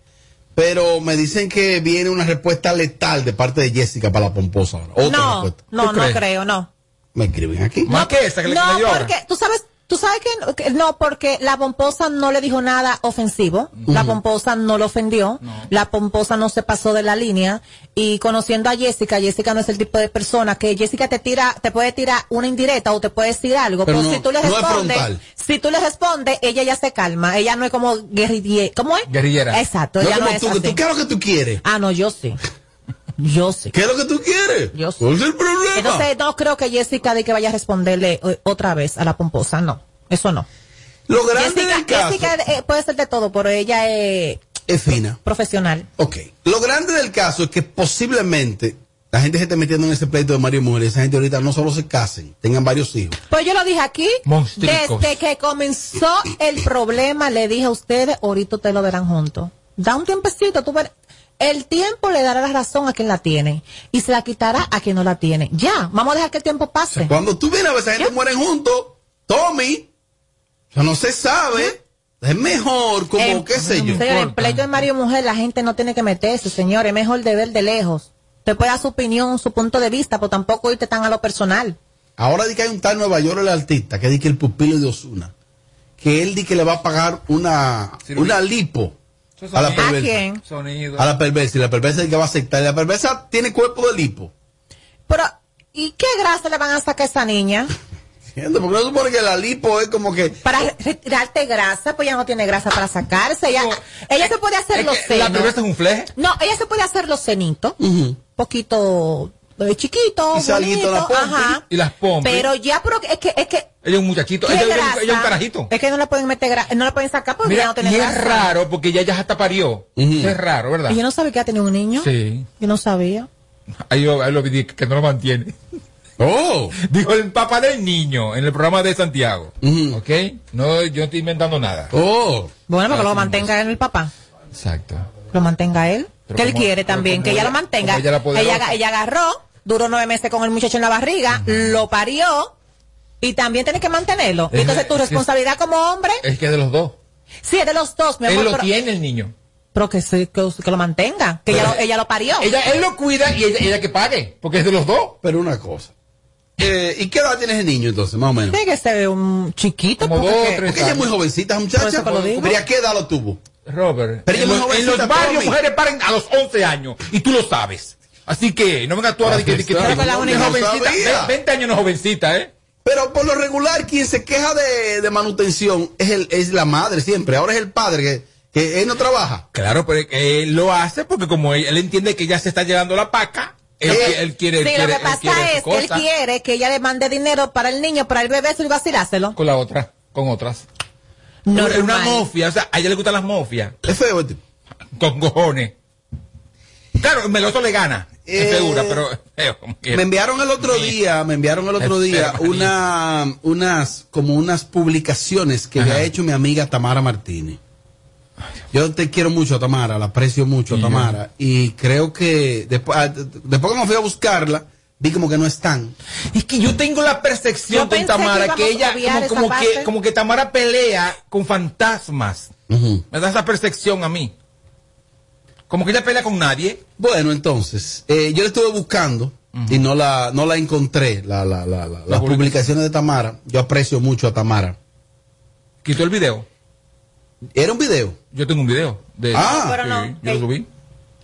Pero me dicen que viene una respuesta letal de parte de Jessica para la pomposa ahora. Otra No, respuesta. no, ¿Tú no crees? creo, no. Me escriben aquí. Más que esa que le No, porque tú sabes, tú sabes que no, que no, porque la pomposa no le dijo nada ofensivo, la pomposa no lo ofendió, la pomposa no se pasó de la línea y conociendo a Jessica, Jessica no es el tipo de persona que Jessica te tira, te puede tirar una indirecta o te puede decir algo, Pero pero, no- si tú le no es respondes, si tú le respondes, ella ya se calma, ella no es como guerrillera, ¿cómo es? Guerrillera. Exacto, No ella no como es tú, que así. tú, ¿qué es lo que tú quieres? Ah, no, yo sí. Yo sí. ¿Qué es lo que tú quieres? Yo sí. ¿Cuál es el problema? Entonces, no creo que Jessica de que vaya a responderle eh, otra vez a la pomposa, no. Eso no. Lo grande Jessica, del caso Jessica, eh, puede ser de todo, pero ella es es fina. profesional. Ok. Lo grande del caso es que posiblemente la gente se esté metiendo en ese pleito de Mario y mujer. Esa gente ahorita no solo se casen, tengan varios hijos. Pues yo lo dije aquí, Monstricos. desde que comenzó el problema, le dije a ustedes, ahorita ustedes lo verán juntos. Da un tiempecito, tú verás. El tiempo le dará la razón a quien la tiene y se la quitará a quien no la tiene. Ya, vamos a dejar que el tiempo pase. Cuando tú vienes a ver esa gente mueren juntos, Tommy, o sea, no se sabe. Es mejor, como, En- qué sé yo. Señor, en pleito de marido y mujer la gente no tiene que meterse, señor. Es mejor de ver de lejos. Usted puede dar su opinión, su punto de vista, pero tampoco irte tan a lo personal. Ahora di que hay un tal Nueva York, el artista, que di que el pupilo de Osuna, que él di que le va a pagar una, una lipo a la ¿A perversa. quién? Sonido. A la perversa. Y la perversa di que va a aceptar. Y la perversa tiene cuerpo de lipo. Pero, ¿y qué grasa le van a sacar a esa niña? Porque no supone que la lipo es como que. Para re- retirarte grasa, pues ya no tiene grasa para sacarse. Ella, ella se puede hacer Es los que la senos. perversa es un fleje. No, ella se puede hacer los cenitos. Poquito eh, chiquito, Y bonito, la ajá. Y las pompis. Pero ya, pero es que, es que, Ella es un muchachito. ¿qué Ella, ella- es un carajito. Es que no la pueden meter, gra- no la pueden sacar porque Mira, ya no tiene y es grasa. raro porque ella ya hasta parió. Es raro, ¿verdad? Y yo no sabía que ella tenía un niño. Sí. Yo no sabía. Ahí lo, ahí lo vi que no lo mantiene. Oh. Dijo el papá del niño en el programa de Santiago. ¿Ok? No, yo no estoy inventando nada. Oh. Bueno, porque lo mantenga él el papá. Exacto. Lo mantenga él. Pero que él quiere también, que ella, ella- lo mantenga. ella la ella, ella agarró, duró nueve meses con el muchacho en la barriga, lo parió y también tiene que mantenerlo. Es- Entonces tu es- responsabilidad como hombre, Es que es de los dos. sí, es de los dos, mi amor. Él lo pero, tiene el niño. pero que, se- que, que lo mantenga, que ella lo, ella lo parió. Ella, él lo cuida y ella, ella que pague, porque es de los dos. Pero una cosa. Eh, ¿Y qué edad tiene ese niño entonces, más o menos? Tiene que ser un chiquito. Como porque- dos, tres Porque ella es muy jovencita, muchacha. Pero ¿y a qué edad lo tuvo? Robert, Pero ella en, es muy los, en jovencita, los barrios mujeres paren a los 11 años y tú lo sabes. Así que no vengas tú ahora de que, que jovencita. no sabía. Ve- 20 años no es jovencita, ¿eh? Pero por lo regular, quien se queja de, de manutención es, el, es la madre siempre. Ahora es el padre que, que él no trabaja. Claro, pero él lo hace porque como él, él entiende que ya se está llevando la paca, él, Eh, él quiere, Sí, quiere, lo que él pasa quiere es que él quiere que ella le mande dinero para el niño, para el bebé, y vacilárselo. con la otra, con otras. Es una mofia, o sea, a ella le gustan las mofias. Es feo este. Con cojones. Claro, Meloso le gana, Eh, pero. Me enviaron el otro día, me enviaron el otro día una, unas, como unas publicaciones que le ha hecho mi amiga Tamara Martínez. Yo te quiero mucho, Tamara, la aprecio mucho, Y yo. Tamara. Y creo que después, ah, después que me fui a buscarla, vi como que no están. Es que yo tengo la percepción Yo con Tamara que ella como, que como que Tamara pelea con fantasmas. Me da esa percepción a mí. Como que ella pelea con nadie. Bueno, entonces, eh, yo la estuve buscando y no la, no la encontré, la, la, la, la- las publicaciones de Tamara. Yo aprecio mucho a Tamara. Quitó el video. Era un video. Yo tengo un video de Ah. Pero Sí, no, yo lo subí.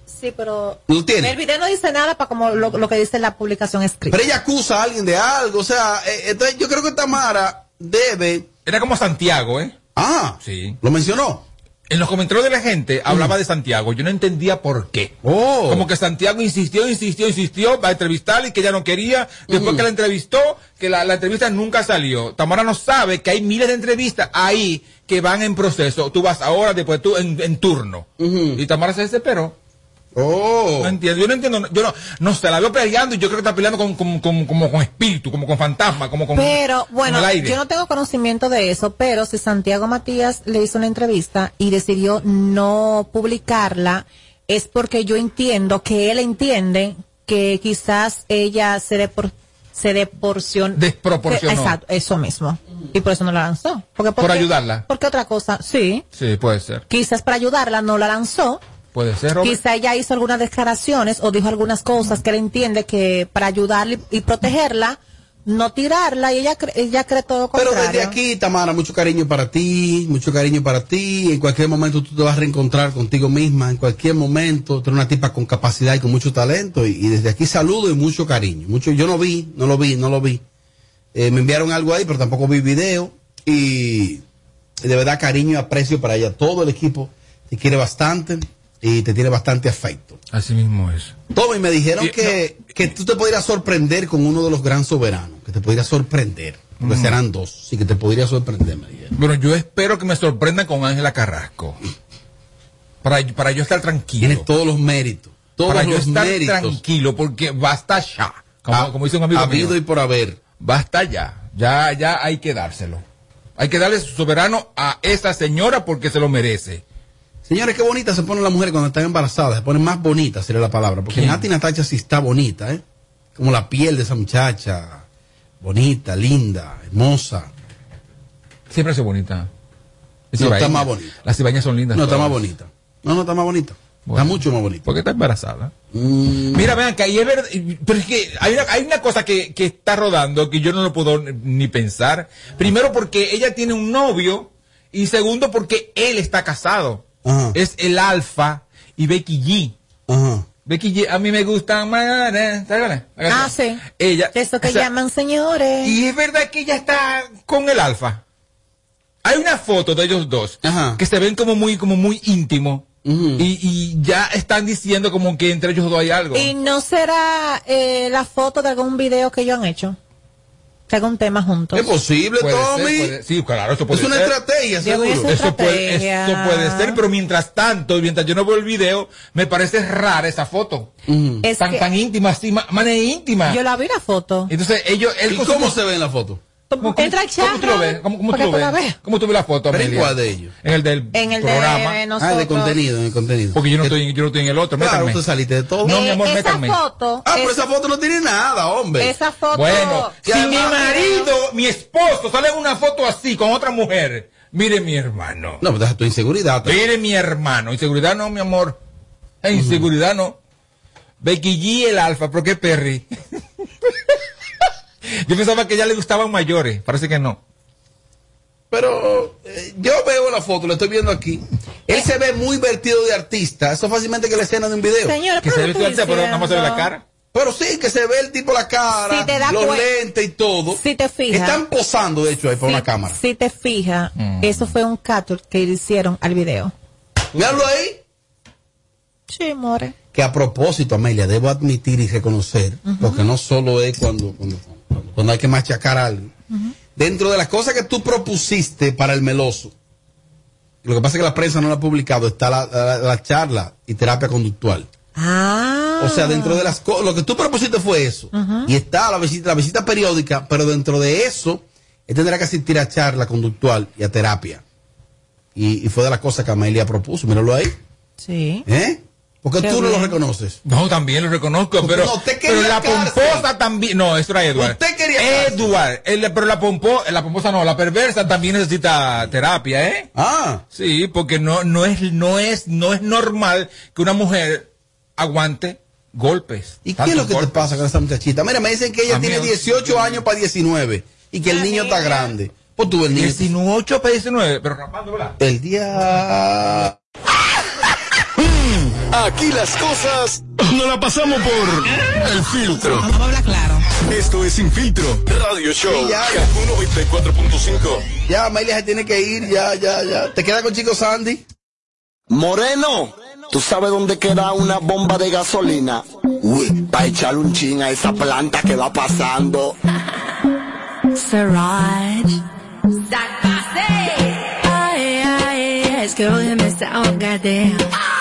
Sí, pero ¿Lo tiene? el video no dice nada para como lo, lo que dice la publicación escrita. Pero ella acusa a alguien de algo, o sea, eh, entonces yo creo que Tamara debe... Era como Santiago, ¿eh? Ah, Sí. lo mencionó. En los comentarios de la gente hablaba de Santiago. Yo no entendía por qué. Oh. Como que Santiago insistió, insistió, insistió para entrevistarle y que ella no quería. Después que la entrevistó, que la, la entrevista nunca salió. Tamara no sabe que hay miles de entrevistas ahí que van en proceso. Tú vas ahora, después tú en, en turno. Y Tamara se desesperó. Oh. No entiendo, yo no entiendo, yo no, no sé, la veo peleando y yo creo que está peleando con, con, con- como con espíritu, como con fantasma, como con, Pero bueno, con el aire. yo no tengo conocimiento de eso, pero si Santiago Matías le hizo una entrevista y decidió no publicarla, es porque yo entiendo que él entiende que quizás ella se depor se deporcionó. Desproporcionó. Exacto, eso mismo. Y por eso no la lanzó. Porque, Por ayudarla. Porque otra cosa, sí. Sí, puede ser. Quizás para ayudarla no la lanzó. Puede ser, Robert. Quizá ella hizo algunas declaraciones o dijo algunas cosas que él entiende que para ayudarla y protegerla, no tirarla y ella, cre- ella cree todo lo Pero contrario. desde aquí, Tamara, mucho cariño para ti, mucho cariño para ti. En cualquier momento tú te vas a reencontrar contigo misma, en cualquier momento. Tú eres una tipa con capacidad y con mucho talento. Y, y desde aquí saludo y mucho cariño. Mucho, yo no vi, no lo vi, no lo vi. Eh, me enviaron algo ahí, pero tampoco vi video. Y de verdad cariño y aprecio para ella. Todo el equipo te quiere bastante y te tiene bastante afecto. Así mismo es. Tommy, me dijeron que, que tú te podrías sorprender con uno de los gran soberanos, que te podrías sorprender, porque Mm. serán dos, sí que te podría sorprender, me dijeron. Bueno, yo espero que me sorprendan con Ángela Carrasco. Para, para yo estar tranquilo. Tienes todos los méritos, todos para yo los estar méritos. tranquilo, porque basta ya. Como, Ha- como dice un amigo habido mío. y por haber. Basta ya. Ya, ya hay que dárselo. Hay que darle su soberano a esa señora porque se lo merece. Señores, qué bonita se ponen las mujeres cuando están embarazadas, se ponen más bonitas, sería la palabra, porque ¿Quién? Nati Natacha sí está bonita, ¿eh? Como la piel de esa muchacha, bonita, linda, hermosa. Siempre es bonita. Es No, está más bonita. Las cibañas son lindas. No, está más bonita. No, no, está más bonita. Bueno. Está mucho más bonita. Porque está embarazada. Mm, Mira, vean que ahí es verdad, pero es que hay una, hay una cosa que, que está rodando que yo no lo puedo ni pensar. Primero porque ella tiene un novio y segundo porque él está casado. Ajá. Es el alfa y Becky G. Ajá. Becky G, a mí me gusta más. Ah, sí. Ella. Eso que o sea, llaman señores. Y es verdad que ella está con el alfa. Hay una foto de ellos dos Ajá. que se ven como muy, como muy íntimo. y, y ya están diciendo como que entre ellos dos hay algo. ¿Y no será eh, la foto de algún video que ellos han hecho? Que algún tema juntos. Es posible, Puede ser, Tommy. puede- sí, claro, eso puede Es una ser. estrategia, Yo voy a seguro. Eso puede, estrategia. eso puede ser, pero mientras tanto, mientras yo no veo el video, me parece rara esa foto. Es tan, que- tan íntima, así, ma- manera íntima. Yo la vi la foto. Entonces, ellos, él ¿Y cómo se ve en la foto? ¿Cómo, Entra cómo tú lo chat, ves? ¿Cómo, cómo tú lo ves? ¿Cómo tú ves la foto, ¿Pero en Amelia? cuál de ellos? En el del En el programa. de Ah, de contenido, de contenido. Porque yo no, estoy, yo no estoy en el otro, Claro, métanme. tú saliste de todo. No, mi Eh, amor, esa métanme. foto. Ah, pero es- esa foto no tiene nada, hombre. esa foto. Bueno, si mi marido, mi esposo, sale en una foto así con otra mujer, mire mi hermano. No, pues deja tu inseguridad. Mire mi hermano. Inseguridad no, mi amor. Eh, Inseguridad no. Becky G, el alfa, ¿por qué Perry? Yo pensaba que ya le gustaban mayores, parece que no. Pero eh, yo veo la foto, la estoy viendo aquí. Él se ve muy vertido de artista. Eso fácilmente que la escena de un video. Señora, Que pero se no ve pero más se ve la cara. Pero sí, que se ve el tipo la cara, Si te los lentes y todo. Si te fijas. Están posando, de hecho, ahí por si, una cámara. Si te fijas, eso fue un capture que le hicieron al video. Míralo ahí. Sí, more. Que a propósito, Amelia, debo admitir y reconocer, porque no solo es cuando, cuando, cuando hay que machacar algo. Dentro de las cosas que tú propusiste para el meloso, lo que pasa es que la prensa no lo ha publicado, está la, la- la charla y terapia conductual. Ah. O sea, dentro de las cosas, lo que tú propusiste fue eso. Y está la visita, la visita periódica, pero dentro de eso, él tendrá que asistir a charla conductual y a terapia. Y, y fue de las cosas que Amelia propuso. Míralo ahí. Sí. ¿Eh? Porque Qué tú no lo reconoces. No, también lo reconozco, pero, No, pero la cárcel. pomposa también, no, eso era Edward. Usted quería. Edward, el- pero la pompo, la pomposa no, la perversa también necesita terapia, ¿eh? Ah. Sí, porque no, no es, no es, no es normal que una mujer aguante golpes. ¿Y qué es lo que te pasa con esa muchachita? Mira, me dicen que ella tiene Amigo. 18 años para 19 y que el niño está grande. Pues tú, el niño. 18 para 19, pero rapando, ¿verdad? El día. Aquí las cosas no la pasamos por el filtro. Vamos a hablar claro. Esto es Sin Filtro Radio Show. Sí, ya, ya. Kaku 94.5. Ya, Amelia se tiene que ir, ya, ya, ya. ¿Te queda con Chico Sandy? Moreno, ¿tú sabes dónde queda una bomba de gasolina? Uy, para echarle un chin a esa planta que va pasando. Siraj. Ay, ay, escógeme esa goddamn. Ay, ay,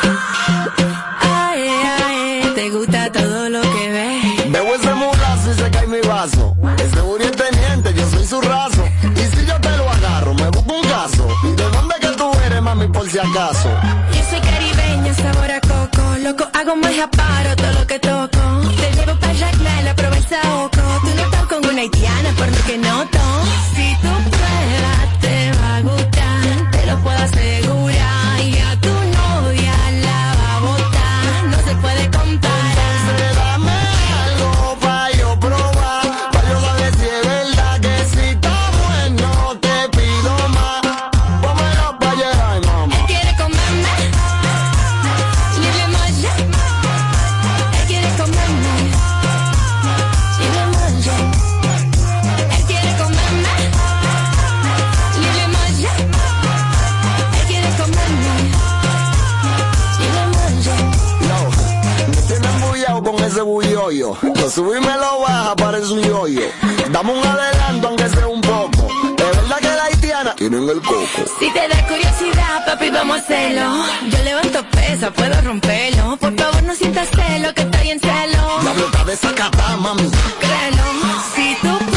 te gusta todo lo que ves. Veo ese mulazo y se cae mi vaso. Ese Uri es teniente, yo soy su raso. Y si yo te lo agarro, me busco un caso. ¿Y de dónde que tú eres, mami, por si acaso? Yo soy caribeña, sabor a coco. Loco, hago magia paro todo lo que toco. Te llevo para Jacmel, la Provenza Oco. Tú no estás con una haitiana, por lo que noto. Si tú bulloyo. Lo subí y me lo baja, parece un yoyo. Dame un adelanto, aunque sea un poco. Es verdad que la haitiana tienen el coco. Si te da curiosidad, papi, vamos a hacerlo. Yo levanto pesa, puedo romperlo. Por favor, no sientas celo, que estoy en celo. La blota de esa mami. Créelo, si tú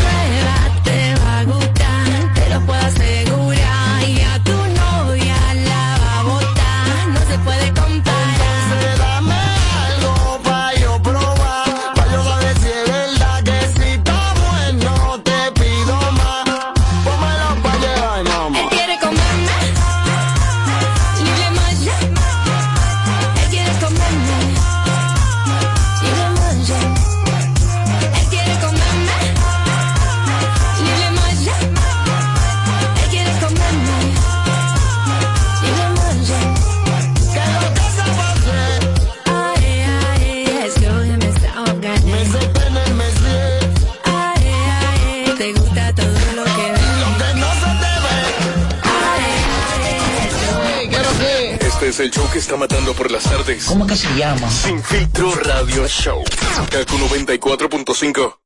Este es el show que está matando por las tardes. ¿Cómo que se llama? Sin filtro radio show. Kaku 94.5.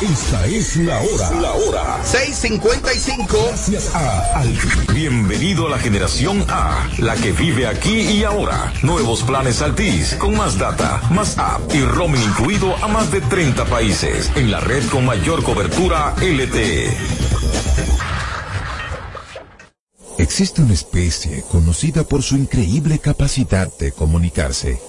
Esta es la hora. La hora. 6.55. Gracias a Al. Bienvenido a la generación A, la que vive aquí y ahora. Nuevos planes Altis, con más data, más app y roaming incluido a más de 30 países. En la red con mayor cobertura LTE. Existe una especie conocida por su increíble capacidad de comunicarse.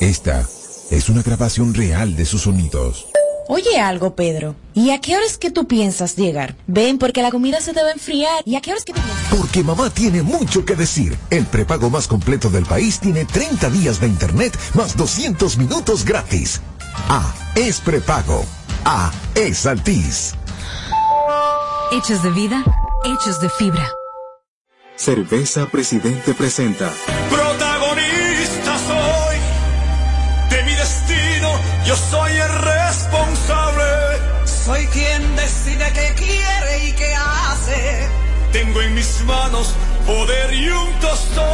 Esta es una grabación real de sus sonidos. Oye algo, Pedro. ¿Y a qué horas que tú piensas llegar? Ven, porque la comida se debe enfriar. ¿Y a qué horas que tú piensas? Porque mamá tiene mucho que decir. El prepago más completo del país tiene 30 días de internet más 200 minutos gratis. A es prepago. A es Altiz. Hechos de vida, hechos de fibra. Cerveza Presidente presenta. Protagonista soy de mi destino, yo soy el responsable. Soy quien decide qué quiere y qué hace. Tengo en mis manos poder y un tostón.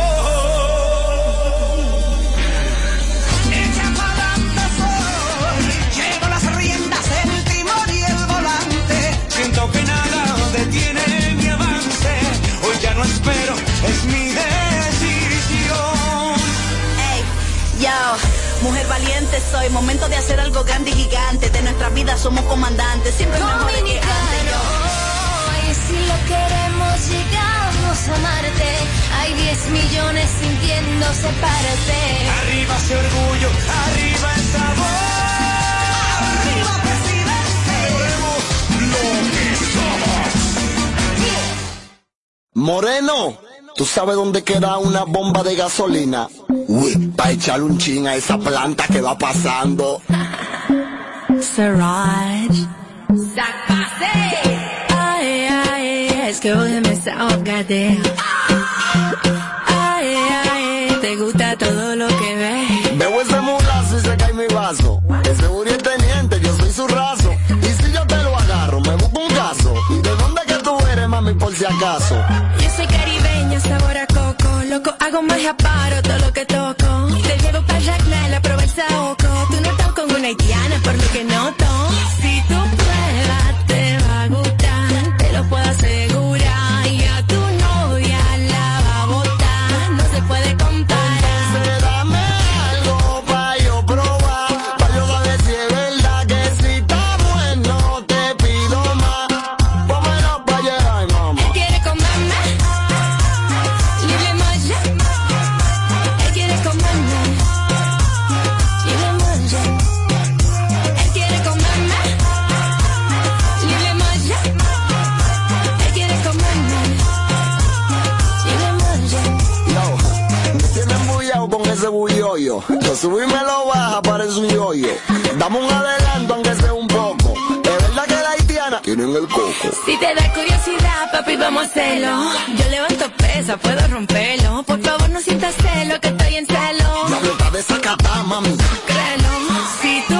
Echa pa'lante soy. Llevo las riendas, el timón y el volante. Siento que nada detiene mi avance. Hoy ya no espero, mujer valiente soy, momento de hacer algo grande y gigante. De nuestra vida somos comandantes, siempre mejores que antes. Y si lo queremos, llegamos a Marte. Hay 10 millones sintiéndose parte. Arriba ese orgullo, arriba el sabor. Arriba, presidente. Lo que somos. Moreno, ¿tú sabes dónde queda una bomba de gasolina? Uy, para echarle un chin a esa planta que va pasando. Siraj. Ay, ay, es que hoy me está goddamn. Ay, ay, te gusta todo lo que ves. Veo ese mulazo y se cae mi vaso. Ese Uri es teniente, yo soy su raso. Y si yo te lo agarro, me busco un caso. ¿Y de dónde que tú eres, mami, por si acaso? Loco, hago magia, paro todo lo que toco. Te llevo para la prueba el saoco. Tú no estás con una haitiana, por lo que noto. Bulloyo. Lo subí y me lo baja, parece un yoyo. Dame un adelanto, aunque sea un poco. Es verdad que la haitiana tienen el coco. Si te da curiosidad, papi, vamos a hacerlo. Yo levanto pesa, puedo romperlo. Por favor, no sientas celo, que estoy en celo. Diablo, está desacatada, mami. Créelo, si tú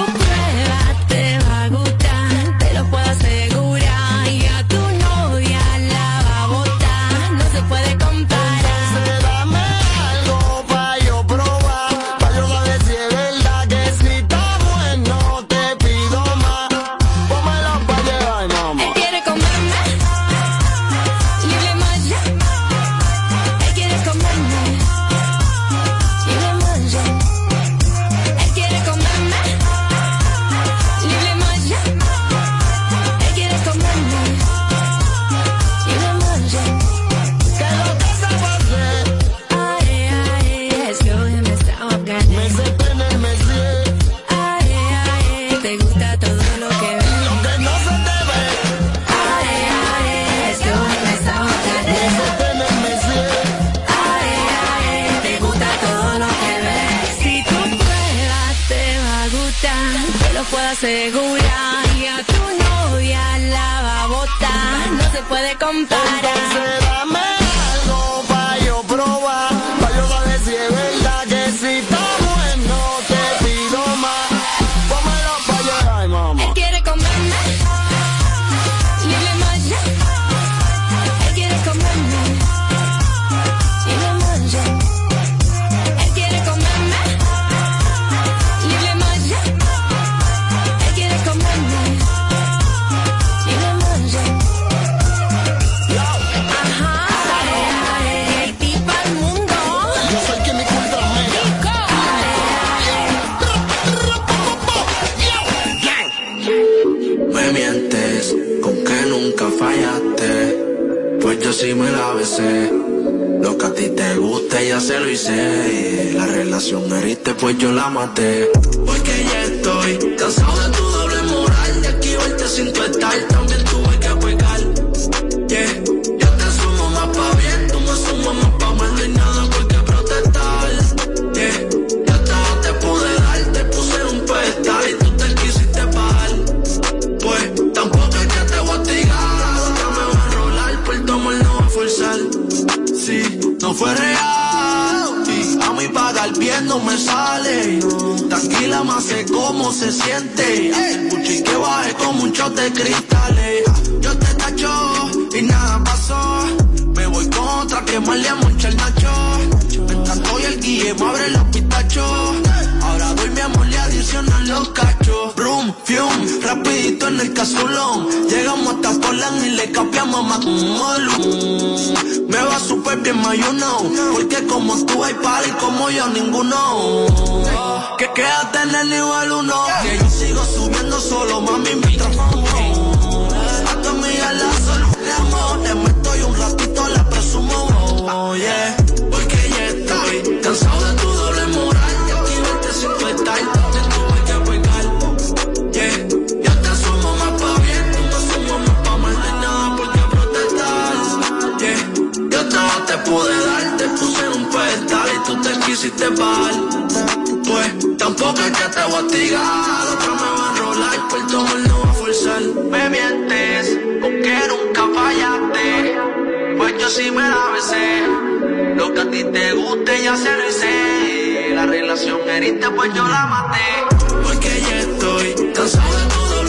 comparar. pues yo la maté. se siente. Haz el que baje como un shot de cristales. Yo te tacho y nada pasó. Me voy contra que más le moncha el nacho. Mientras estoy el guille me abre los pistachos. Ahora doy mi amor, le adicionan los cachos. Brum, fium, rapidito en el casulón. Llegamos hasta Polan y le capeamos a Mac porque como tú hay y como yo, ninguno. Que quédate en el nivel uno. Que yo sigo subiendo solo, mami, mientras fumo. hiciste mal. Pues tampoco es que te voy a tirar. Otro me va a enrolar, por todo no va a forzar. Me mientes, porque nunca fallaste. Pues yo sí me la besé. Lo que a ti te guste ya se lo hice. La relación heriste, pues yo la maté. Porque ya estoy cansado de todo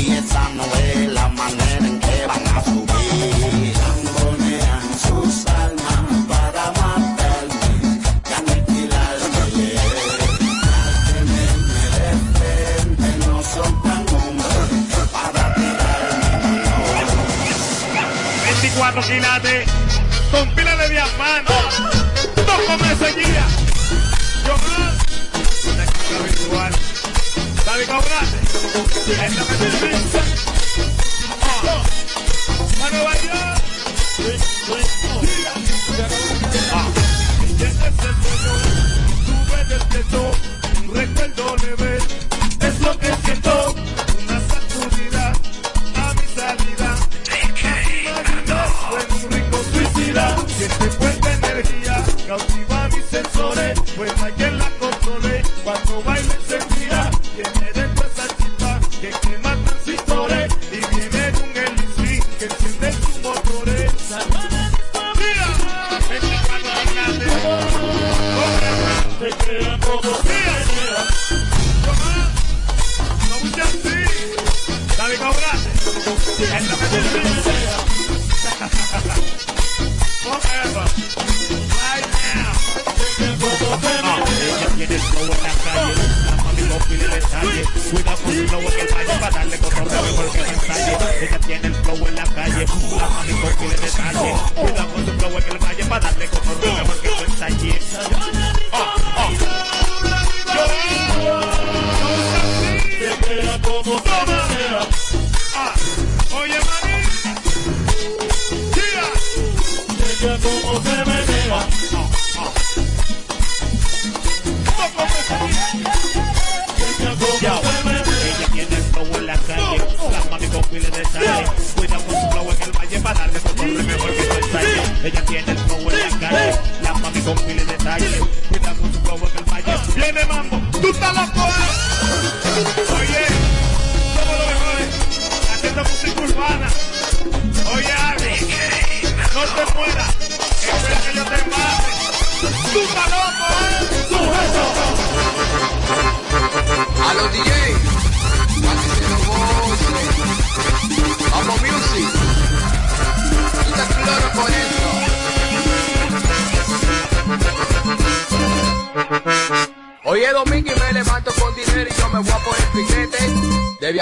the answer.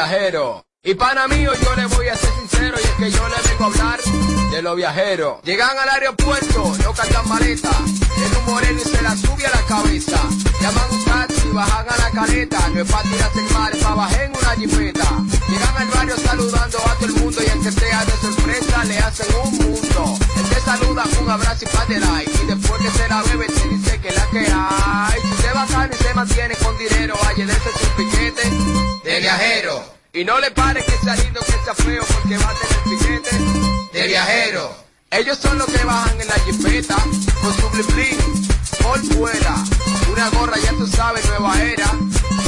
Viajero. Y pana mío, yo le voy a ser sincero y es que yo le vengo a hablar de los viajeros. Llegan al aeropuerto, no cargan maleta, en un moreno y se la sube a la cabeza. Llaman un taxi, bajan a la caleta, no es para tirarse el mar, es para bajar en una jipeta. Llegan al barrio saludando a todo el mundo y aunque sea de sorpresa le hacen un mundo. Él te saluda un abrazo y pan de like y después que se la bebe te dice que la que hay. Si se bacana y se mantiene con dinero, vaya de ese su piquete de viajero. Y no le pare que sea lindo, que sea feo, porque va a tener piquete de viajero. Ellos son los que bajan en la jipeta, con su blin blin, por fuera. Una gorra, ya tú sabes, nueva era.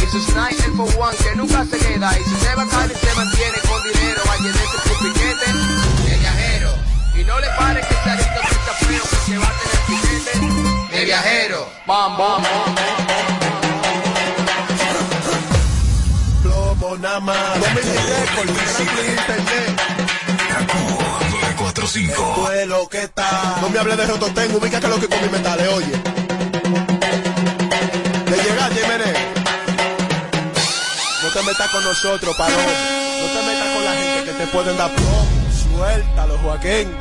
Y su sniper for one, que nunca se queda. Y si se bacana y se mantiene con dinero, vaya de ese su piquete de viajero. Y no le pare que sea lindo, que sea feo, porque va a tener piquete de viajero. Bam, bam, bam. Plomo nada más. Dominic Records, Franklin Internet. Esto es lo que está. No me hables de Rototen, ubica que lo que con mi metales, oye. De llegar, Jiménez. No te metas con nosotros, parón. No te metas con la gente que te pueden dar plomo. Suéltalo, Joaquín.